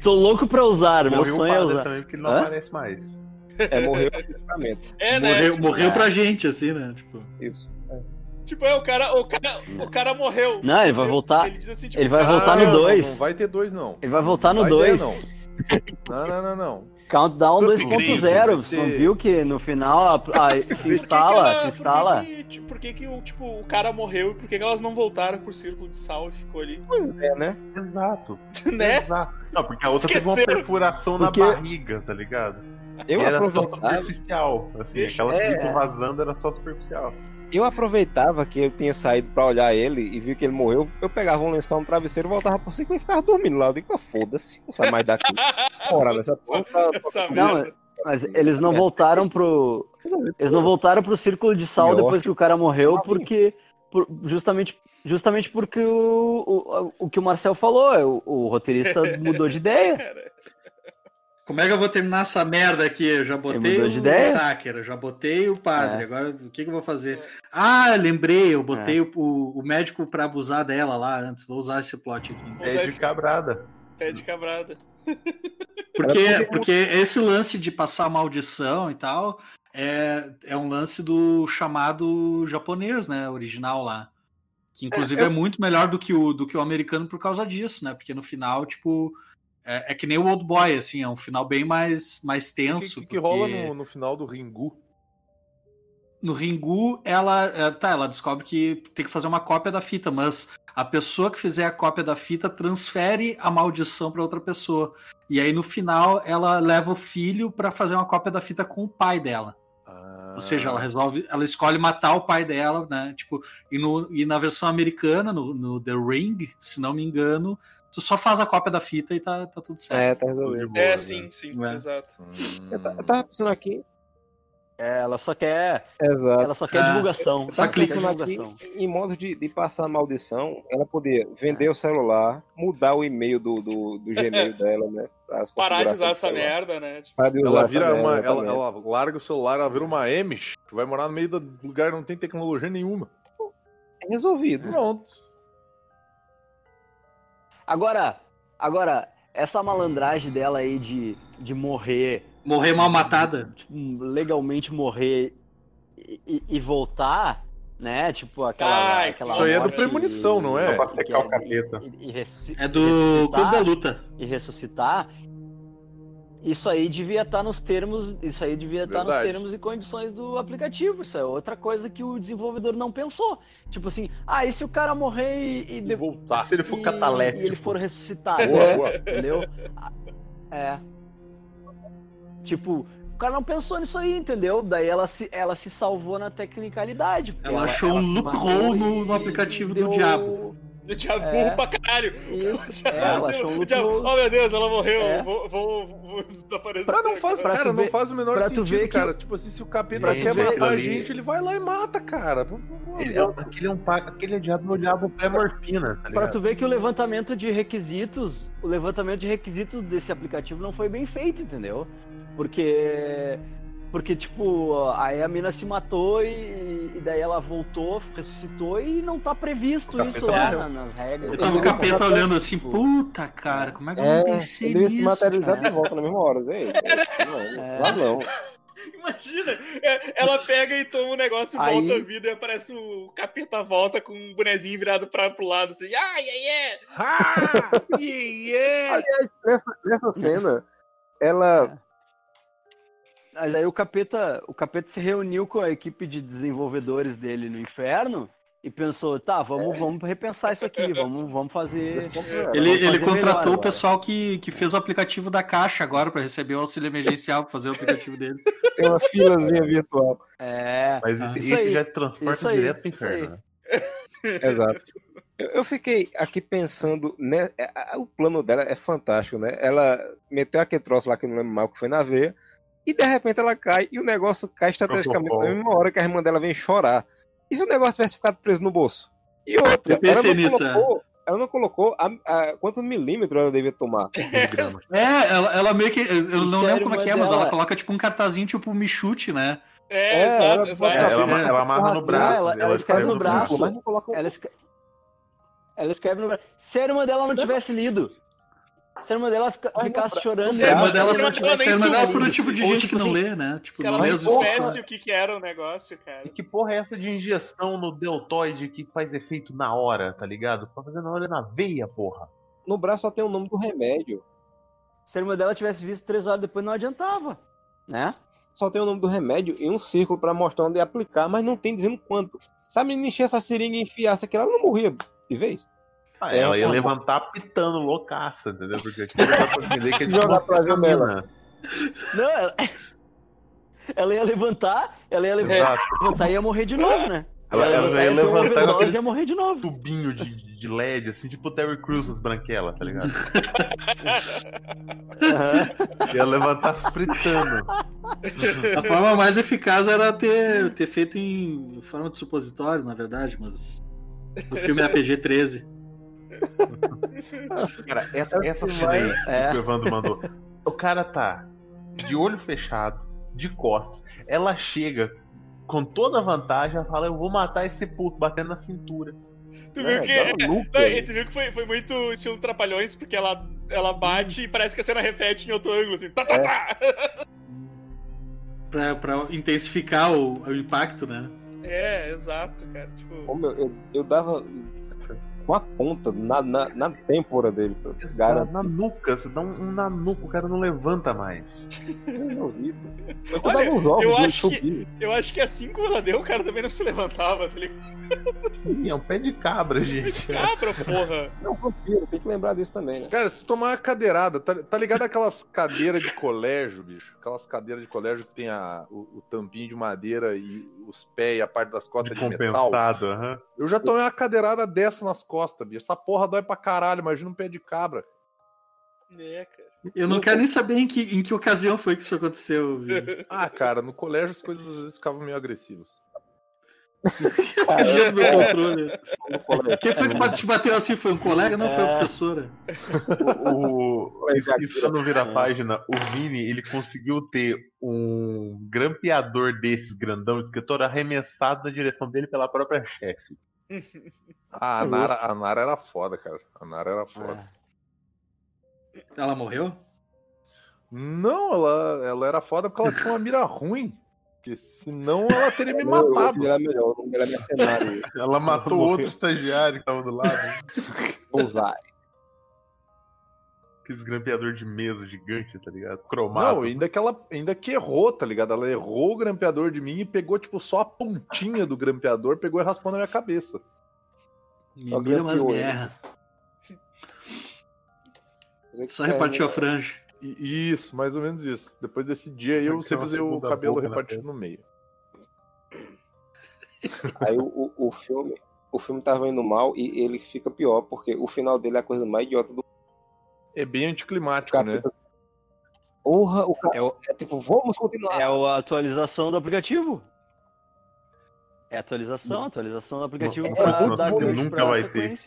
Tô louco pra usar, meu Morreu o sonho é padre usar. também, porque ele não Hã? aparece mais. É, morreu o equipamento. É, né? morreu Tipo, morreu é. pra gente, assim, né? Tipo, Isso. Tipo, é, o cara, o cara, o cara morreu. Não, ele vai voltar. Ele diz assim, tipo, Ele vai voltar no não, dois. Não vai ter dois, não. Ele vai voltar no Vai 2. Não. Não, não, não. Countdown Tudo 2.0. grito, Você não viu que no final a- a- se por que que instala, ela- se instala. Por que, que, por que que o, tipo, o cara morreu e por que, que elas não voltaram pro círculo de sal e ficou ali? Pois é, né? Exato. né? Exato. Não, porque a outra teve uma perfuração Porque- na barriga, tá ligado? Eu e era só superficial. Assim, Deixa- aquela é. que ficou vazando era só superficial. Eu aproveitava que eu tinha saído pra olhar ele e vi que ele morreu. Eu pegava um lençol no travesseiro, voltava por cima e ficava dormindo lá. Eu digo, "Ah, foda-se, não sai mais daqui. Bora nessa porra. Essa Não. Mas eles não voltaram pro. Eles não voltaram pro círculo de sal depois que o cara morreu, porque. por- justamente, justamente porque o, o, o que o Marcel falou, é, o, o roteirista mudou de ideia. Como é que eu vou terminar essa merda aqui? Eu já botei o hacker, eu já botei o padre. É. Agora, o que, que eu vou fazer? Ah, lembrei, eu botei o, o médico pra abusar dela lá antes. Vou usar esse plot aqui. É usar de cabrada. pé de cabrada. Porque, porque esse lance de passar maldição e tal é, é um lance do chamado japonês, né? Original lá. Que inclusive é, muito melhor do que, o, do que o americano por causa disso, né? Porque no final, tipo, é, é que nem o Old Boy, assim, é um final bem mais, mais O que, tenso. que, que rola porque- no, no final do Ringu? no Ringu, ela, é, tá, ela descobre que tem que fazer uma cópia da fita, mas a pessoa que fizer a cópia da fita transfere a maldição para outra pessoa. E aí no final ela leva o filho para fazer uma cópia da fita com o pai dela. Ou seja, ela resolve, ela escolhe matar o pai dela, né? Tipo, e, no, e na versão americana, no, no The Ring, se não me engano, tu só faz a cópia da fita e tá, tá tudo certo. É, tá resolvido. É, né? sim, sim, É. exato. Hum. Eu, ta- eu tava pensando aqui. É, ela só quer. Exato. Ela só quer Ah, divulgação. só Ela quer clica aqui, divulgação. em modo de, de passar a maldição, ela poder vender o celular, mudar o e-mail do, do, do Gmail dela, né? Parar de usar essa merda, né? Tipo, Parar de usar Ela essa vira merda, uma. Ela, exatamente. ela larga o celular, ela vira uma Amish, vai morar no meio do lugar que não tem tecnologia nenhuma. É resolvido. Pronto. Agora, agora, essa malandragem dela aí de, de morrer, Morrer mal matada. tipo, legalmente morrer e, e- e voltar, né? Tipo, aquela. Ai, aquela isso aí é do premonição, não é? Pra que secar o é- capeta. E, e É do Clube da Luta. e ressuscitar, isso aí devia estar nos termos, isso aí devia estar nos Verdade. termos e condições do aplicativo. Isso é outra coisa que o desenvolvedor não pensou. Tipo assim, ah, e se o cara morrer e, e, E de- voltar. Se ele for e- catalético. e ele for ressuscitado, Boa, boa. entendeu? É. Tipo, o cara não pensou nisso aí, entendeu? Daí ela se, ela se salvou na tecnicalidade. porque Ela achou um se loophole no- no aplicativo e do deu- diabo. O diabo É. burro pra caralho. Isso, é, ela achou um O loophole. oh meu Deus, ela morreu. É. Vou, vou, vou desaparecer. Pra não faz, Pra cara, não ver- faz o menor sentido, ver que- cara. Tipo assim, se o capeta quer matar a gente, ele vai lá e mata, cara. Ele é, um- aquele é um aquele é diabo no diabo pré-morfina, tá Pra tu ver que o levantamento de requisitos, o levantamento de requisitos desse aplicativo não foi bem feito, entendeu? Porque porque tipo, aí a mina se matou e, e daí ela voltou, ressuscitou e não tá previsto isso lá na- nas regras. Eu tava o capeta olhando assim, puta cara, como é que eu não É, pensei ele nisso? materializar cara? de volta na mesma hora. Ei, não, É. lá não. Imagina, é, ela pega e toma um negócio e Aí- volta a vida e aparece o capeta volta com um bonezinho virado pra, pro lado, assim, ai, ai, ai. Ah, yeah. Aliás, nessa, nessa cena, ela. Mas aí o capeta, o capeta se reuniu com a equipe de desenvolvedores dele no inferno e pensou, tá, vamos, vamos repensar isso aqui, vamos, vamos fazer. Ele, Vamos ele fazer contratou melhor o pessoal que, que fez o aplicativo da Caixa agora para receber o auxílio emergencial para fazer o aplicativo dele. Tem uma filazinha virtual. É. Mas esse, isso esse aí. já transporta Isso aí, direto pro isso inferno. né? Exato. Eu, eu fiquei aqui pensando, né? é, O plano dela é fantástico, né? Ela meteu aquele troço lá que eu não lembro mal que foi na veia, e de repente ela cai, e o negócio cai estrategicamente na mesma hora que a irmã dela vem chorar. E se o negócio tivesse ficado preso no bolso? E outra, Eu pensei ela não nisso, colocou, ela não colocou a, a- quantos milímetros ela devia tomar. Miligramas. É, ela, ela meio que. Eu não Isso lembro como é que é, mas dela. ela coloca tipo um cartazinho tipo me chute, né? É, É, exato, ela- exato. É, ela, É. ela amarra no braço. ela- ela escreve no braço. Mas não coloca Ela, ela escreve no braço. Se a irmã dela não tivesse lido, se a irmã dela fica- ficasse não- chorando. Se a irmã dela, se se ela se nem a irmã dela for tipo de gente tipo que não assim, lê, né? Tipo, Se não ela não soubesse o que, que era o negócio, cara. E que porra é essa de injeção no deltoide que faz efeito na hora, tá ligado? Pra fazer na hora na veia, porra. No braço só tem o nome do remédio. Se a irmã dela tivesse visto três horas depois, não adiantava. Né? Só tem o nome do remédio e um círculo pra mostrar onde aplicar, mas não tem dizendo quanto. Se a menina encher essa seringa e enfiasse aquilo, ela não morria de vez. Ah, É, ela ia levantar pitando loucaça, entendeu? Porque aqui dá pra entender que é tipo pra janela. Não, ela... ela ia levantar, ela ia levantar, levantar e ia morrer de novo, né? Ela, ela já ia levantar com e ia morrer de novo. tubinho de, de LED, assim, tipo o Terry Crews nas branquelas, tá ligado? Aham. Ia levantar fritando. A forma mais eficaz era ter, ter feito em forma de supositório, na verdade, mas o filme é PG-13. Cara, essa, essa cena aí É. que o Evandro mandou. O cara tá de olho fechado, de costas. Ela chega com toda a vantagem, ela fala: Eu vou matar esse puto, batendo na cintura. Tu viu que, É, dá um loop Não, aí. e tu viu que foi, foi muito estilo Trapalhões, porque ela, ela bate e parece que a cena repete em outro ângulo, assim. Tá, tá, tá. Pra, pra intensificar o, o impacto, né? É, exato, cara. Ô, Tipo. meu, eu, eu dava com a ponta na, na, na têmpora dele. Garantir na nuca, você dá um, um na nuca, o cara não levanta mais. ouvido. Eu Olha, uns ovos eu acho que-. Eu acho que assim como ela deu, o cara também não se levantava, tá ligado? Sim, é um pé de cabra, gente. Cabra, porra. Não, vampiro, tem que lembrar disso também, né? Cara, se tu tomar uma cadeirada, tá, tá ligado aquelas cadeiras de colégio, bicho? Aquelas cadeiras de colégio que tem a, o, o tampinho de madeira e os pés e a parte das De costas de, metal. compensado, aham. Eu já tomei uma cadeirada dessa nas costas, bicho. Essa porra dói pra caralho, imagina um pé de cabra. É, cara. Eu não quero nem saber em que, em que ocasião foi que isso aconteceu. Vini. Ah, cara, no colégio as coisas às vezes ficavam meio agressivas. Fugindo do controle. Quem foi que te bateu assim? Foi um colega? Não, foi a É. professora. O, o, isso, isso não virar página, o Vini, ele conseguiu ter um grampeador desses grandão de escritor arremessado na direção dele pela própria chefe. Ah, a Nara, a Nara era foda, cara. A Nara era foda. Ela morreu? Não, ela, ela era foda porque ela tinha uma mira ruim. Porque senão ela teria me matado. melhor, é mercenário. Ela matou outro estagiário que tava do lado. Bullseye. Aqueles grampeador de mesa gigante, tá ligado? Cromado. Não, ainda que ela ainda que errou, tá ligado? Ela errou o grampeador de mim e pegou, tipo, só a pontinha do grampeador, pegou e raspou na minha cabeça. Menina merda. Dizer que Só é, repartiu a né? franja. Isso, mais ou menos isso. Depois desse dia aí, eu sempre usei o cabelo repartido no meio. Aí o, o, o filme, o filme tava indo mal e ele fica pior, porque o final dele é a coisa mais idiota do É bem anticlimático, né? Porra, o cara. É, o- É tipo, vamos continuar. é a atualização do aplicativo. É a atualização, atualização do aplicativo É, pra dar nunca vai ter.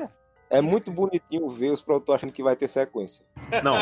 É muito bonitinho ver os produtores achando que vai ter sequência. Não,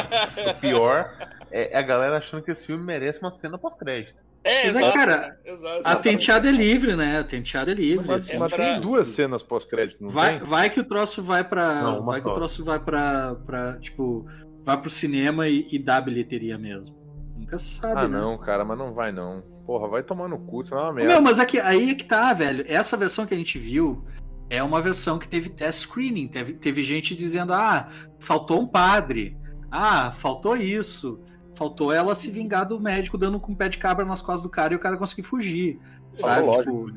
o pior é a galera achando que esse filme merece uma cena pós-crédito. É, Mas é, exato. cara, exato. A tenteada é livre, né? A tenteada é livre. Mas, assim. mas pra- tem duas cenas pós-crédito, não Vai, tem? vai que o troço vai pra. Não, vai que o troço vai pra, pra. Tipo, vai pro cinema e, e dá bilheteria mesmo. Nunca se sabe, Ah, né? não, cara, mas não vai não. Porra, vai tomar no cu, isso é uma merda. Meu, mas aqui, aí é que tá, velho. Essa versão que a gente viu é uma versão que teve test screening. Teve, teve gente dizendo, ah, faltou um padre. Ah, faltou isso. Faltou ela se vingar do médico dando com um pé de cabra nas costas do cara e o cara conseguir fugir. Sabe? Lógico.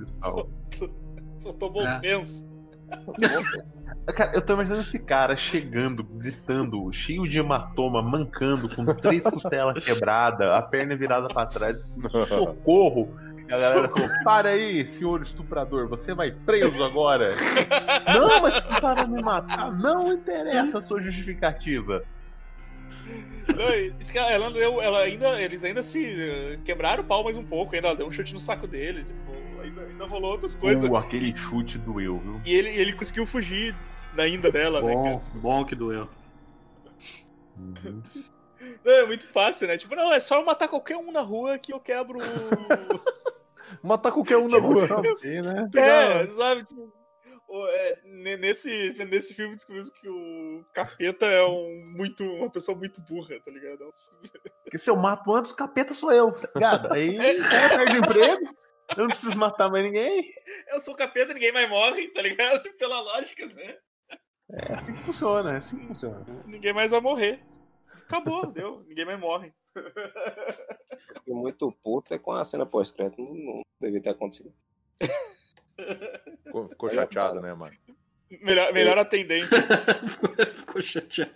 Tipo, Faltou bom É. senso. Cara, eu tô imaginando esse cara chegando, gritando, cheio de hematoma, mancando, com três costelas quebradas, a perna virada pra trás. Socorro! A galera falou: Para aí, senhor estuprador, você vai preso agora. Não, mas tentaram me matar. Não interessa a sua justificativa. Não, ela, deu, ela ainda, eles ainda se eh, quebraram o pau mais um pouco, ainda ela deu um chute no saco dele, tipo, ainda, ainda rolou outras coisas. Uh, aquele chute doeu, viu? E ele, ele conseguiu fugir ainda dela, né, bom, cara? bom que doeu. Uhum. Não, é muito fácil, né? Tipo, não, é só eu matar qualquer um na rua que eu quebro o. Matar qualquer um na rua. Saber, né? é, sabe? Tipo, é, ne- nesse, nesse filme descobrimos que o capeta é um, muito, uma pessoa muito burra, tá ligado? É Porque se eu mato antes, o capeta sou eu, tá ligado? Aí cara perde o emprego. Eu não preciso matar mais ninguém. Eu sou capeta, ninguém mais morre, tá ligado? Tipo, pela lógica, né? É assim que funciona, é assim que funciona. Ninguém mais vai morrer. Acabou, deu. Ninguém mais morre. Fiquei muito puto é com a cena pós-crédito. Não, não devia ter acontecido. Ficou, ficou chateado, né, mano? Melhor, melhor atendente. Ficou chateado.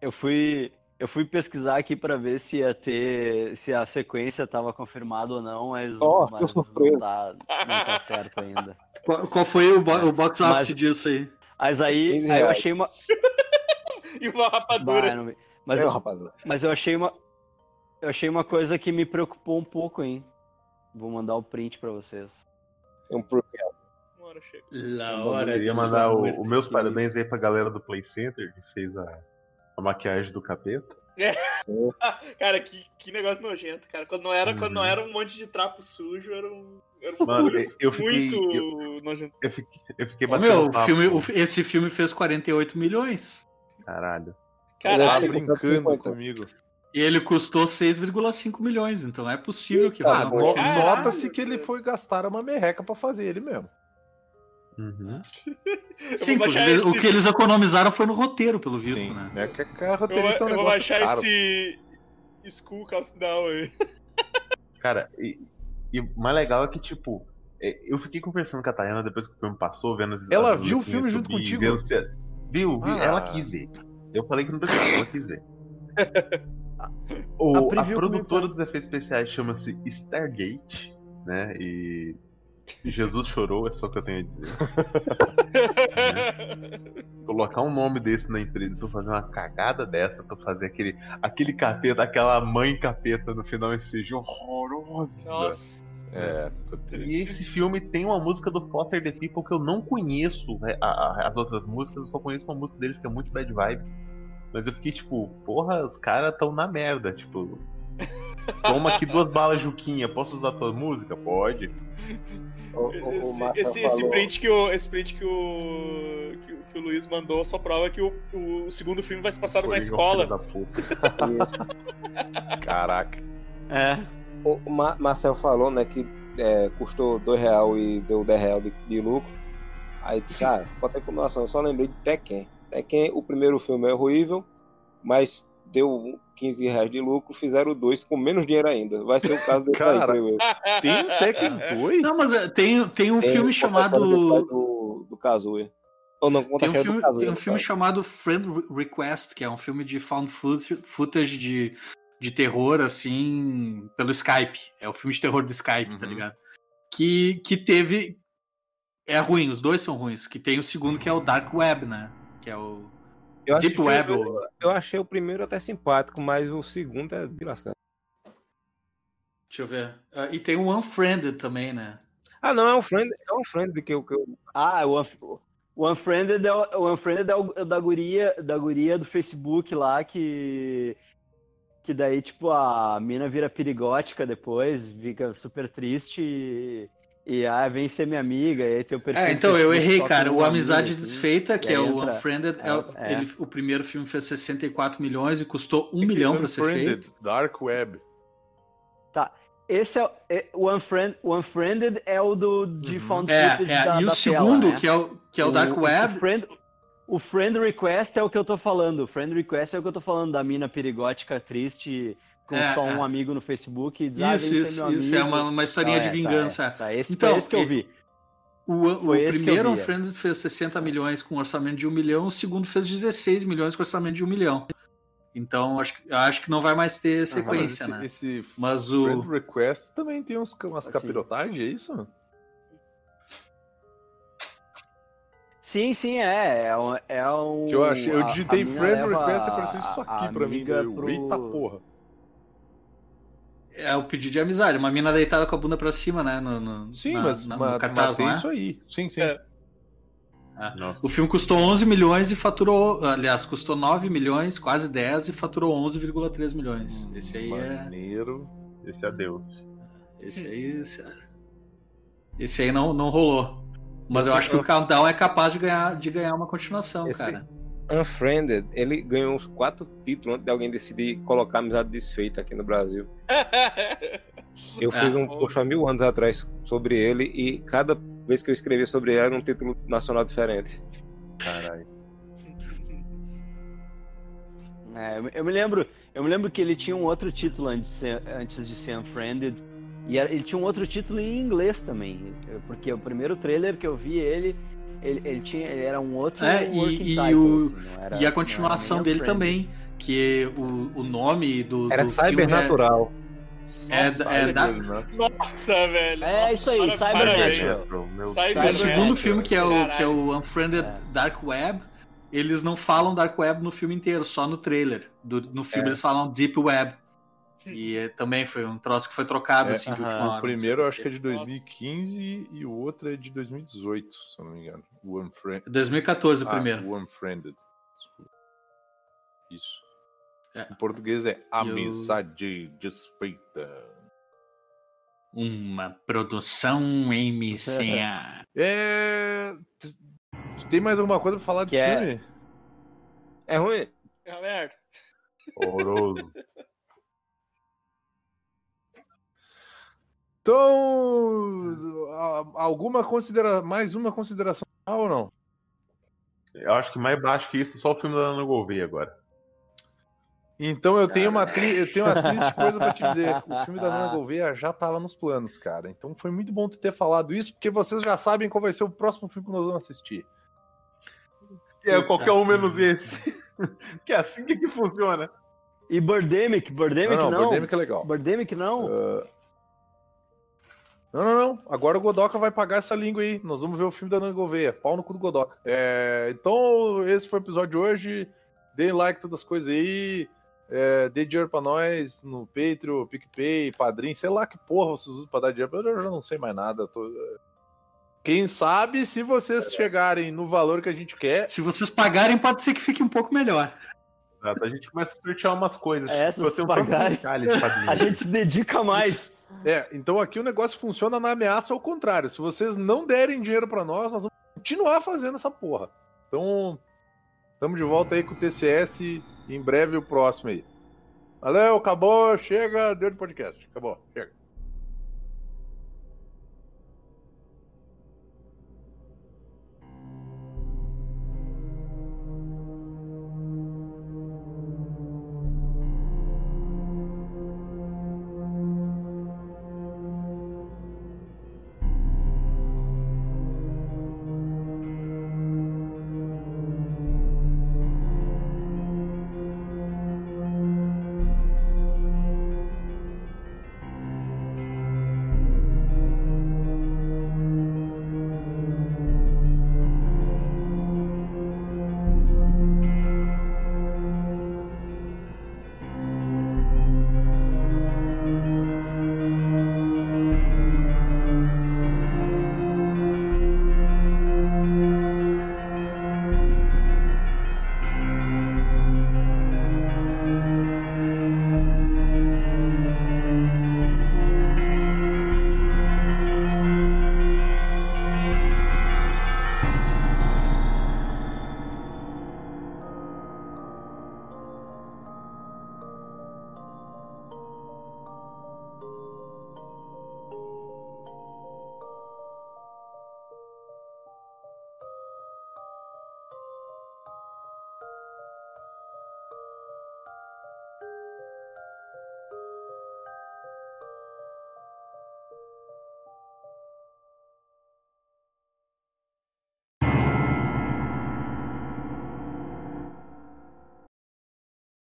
Eu fui, eu fui pesquisar aqui pra ver se ia ter, se a sequência tava confirmada ou não, mas, que mas não, tá, não tá certo ainda. Qual, qual foi o, bo- o box office Mas- disso aí? Mas aí, 15 aí eu achei uma. E uma Bah, rapadura. me- mas, É, rapaz. mas eu achei uma. Eu achei uma coisa que me preocupou um pouco, hein? Vou mandar o print pra vocês. É um prequel. Uma hora chega. La Eu Queria mandar o, os meus parabéns aí pra galera do Play Center que fez a, a maquiagem do capeta. Cara, que, que negócio nojento, cara. Quando não, era, quando não Uhum. era um monte de trapo sujo, era um. Era um Mano, eu fiquei. muito Eu, nojento. eu fiquei, eu fiquei Ô, meu, o papo. filme, o- esse filme fez 48 milhões. Caralho. Tá Caralho, brincando 50. comigo. E ele custou 6,5 milhões, então é possível que Ah, no- nota-se que ele foi gastar uma merreca pra fazer ele mesmo. Uhum. eu Sim, esse- o que eles economizaram foi no roteiro, pelo visto, Sim, né? né? Que a Eu, roteirista é vou- um eu vou baixar caro. esse. School Countdown aí. Cara, e, e o mais legal é que, tipo, é, eu fiquei conversando com a Tayana depois que o filme passou, vendo as Ela as viu o luzinhas filme junto subir, contigo? vendo Viu, viu, Ah. ela quis ver. Eu falei que não precisava, ela quis ver. A O, a preview produtora dos efeitos especiais chama-se Stargate, né? E Jesus chorou, é só o que eu tenho a dizer. Colocar um nome desse na empresa tu fazer uma cagada dessa, tu fazer aquele, aquele capeta, aquela mãe capeta no final, esse seja horrorosa. Nossa. É, ficou triste. E esse filme tem uma música do Foster the People que eu não conheço né, a- a- as outras músicas, eu só conheço uma música deles que é muito bad vibe. Mas eu fiquei tipo, porra, os caras tão na merda, tipo. Toma aqui duas balas, Juquinha, posso usar tua música? Pode. O, o, o Esse, esse, falou- print, que o, esse print que, o, que, o- que o Luiz mandou só prova que o, o segundo filme vai se passar numa Coringa, escola. Caraca. É. O o Ma- Marcel falou, né, que é, custou 2 real e deu 10 real de, de lucro. Aí, cara, pode ter continuação. Eu só lembrei de Tekken. Tekken, o primeiro filme é horrível, mas deu 15 reais de lucro, fizeram dois com menos dinheiro ainda. Vai ser o caso aí, Cara, eu. Tem Tekken 2? Não, mas é, tem, tem um Tem filme chamado. Do, do Kazuya. Ou não, conta Tem um é do filme, Kazuya, tem um no filme chamado Friend Request, que é um filme de found foot- footage de, de terror, assim, pelo Skype. É o filme de terror do Skype, tá Uhum. ligado? Que, que teve. É ruim, os dois são ruins. Que tem o segundo, que é o Dark Web, né? Que é o. Eu Deep Web. eu- ou- Eu achei o primeiro até simpático, mas o segundo é de lascar. Deixa eu ver. Ah, e tem o Unfriended também, né? Ah, não, é um friend, é um friend que eu, que eu Ah, o, Unf- o Unfriended é o, o Unfriended é o é o da guria, da guria do Facebook lá que que daí tipo a mina vira perigótica depois, fica super triste e, E ah, vem ser minha amiga, e aí tem o perfil É, então eu errei, cara. O Amizade assim. Desfeita, que é o entra- Unfriended, é, o- é. ele- o primeiro filme fez 64 milhões e custou um milhão pra ser Unfriended, feito. Dark Web. Esse é, o- é o, Unfriend, o Unfriended é o do de Uhum. found É, footage é, da, e o da segundo, tela, né? que é o, que é o Dark O Web, friend, o friend Request é o que eu tô falando. O Friend Request é o que eu tô falando da mina perigótica triste com É, só um é. amigo no Facebook e diz, ah, Isso, ser isso, isso. É uma, uma historinha Tá, de é, vingança. Tá, é, tá. Esse Então, foi esse que eu vi. O, o eu primeiro. Unfriended fez 60 milhões com um orçamento de um milhão, o segundo fez 16 milhões com orçamento de um milhão. Então, acho, que- acho que não vai mais ter Mas sequência, esse, né? esse Mas o. Friend Request também tem uns, umas Assim. capirotagens, é isso? Sim, sim, é. É um. É um Que eu achei, eu digitei a Friend Request e apareceu isso a aqui pra mim. Eu, pro- Eita porra. É o pedido de amizade. Uma mina deitada com a bunda pra cima, né? No, no- Sim, na- mas, na- mas, no cartaz, mas tem é? isso aí. Sim, sim. É. Nossa. O filme custou 11 milhões e faturou. Aliás, custou 9 milhões, quase 10 e faturou 11,3 milhões. Esse aí é. Maneiro. Esse é Deus. Esse aí. Esse, esse aí não, não rolou. Mas eu acho que é- o Countdown é capaz de ganhar, de ganhar uma continuação, Esse- cara. Unfriended, ele ganhou uns quatro títulos antes de alguém decidir colocar amizade desfeita aqui no Brasil. Eu É. fiz um post há mil anos atrás sobre ele e cada vez que eu escrevia sobre ele era um título nacional diferente. Caralho. É, eu- eu me lembro, eu me lembro que ele tinha um outro título antes de ser, antes de ser Unfriended. E era- ele tinha um outro título em inglês também. Porque o primeiro trailer que eu vi ele, ele, ele tinha, ele era um outro É, e- e title, o- assim, era- E a continuação dele também, que o, o nome do, Era do filme Cybernatural. É, Nossa, é, da- Nossa, velho. É isso aí, Cybernatural. O segundo filme, que é o, que é o Unfriended É. Dark Web, eles não falam Dark Web no filme inteiro, só no trailer. Do- no filme É. eles falam Deep Web. E é, também foi um troço que foi trocado É, assim de aham. última hora. O primeiro eu acho que é de Nossa. 2015 e o outro é de 2018, se eu não me engano. O Unfriended. 2014 o Ah, primeiro. o Unfriended. Desculpa. Isso. É. Em português é Amizade Desfeita. Uma produção MCA. É. Tem mais alguma coisa pra falar desse Que é- filme? É ruim? É merda. Horroroso. Então. Alguma consideração. Mais uma consideração ou não? Eu acho que mais baixo que isso, só o filme da Ana Gouveia agora. Então eu tenho uma, tri... eu tenho uma triste coisa pra te dizer. O filme da Nana Gouveia já tava nos planos, cara. Então foi muito bom tu ter falado isso, porque vocês já sabem qual vai ser o próximo filme que nós vamos assistir. É qualquer um menos esse. que é assim que, que funciona. E Birdemic, Birdemic não, não. não, Birdemic é legal. Birdemic não. Ah, Não, não, não. Agora o Godoka vai pagar essa língua aí. Nós vamos ver o filme da Nana Gouveia. Pau no cu do Godoka. É, Então, esse foi o episódio de hoje. Deem like todas as coisas aí. É, dê dinheiro pra nós no Patreon, PicPay, Padrim, sei lá que porra vocês usam pra dar dinheiro. Eu já não sei mais nada. tô- Quem sabe, se vocês chegarem no valor que a gente quer, Se vocês pagarem, pode ser que fique um pouco melhor. A gente começa a sortear umas coisas. É, se Você vocês um pagarem. padrinho. A gente se dedica mais. É, então aqui o negócio funciona na ameaça ao contrário. Se vocês não derem dinheiro pra nós, nós vamos continuar fazendo essa porra. Então, estamos de volta aí com o TCS e em breve o próximo aí. Valeu, acabou, chega, deu de podcast. Acabou, chega.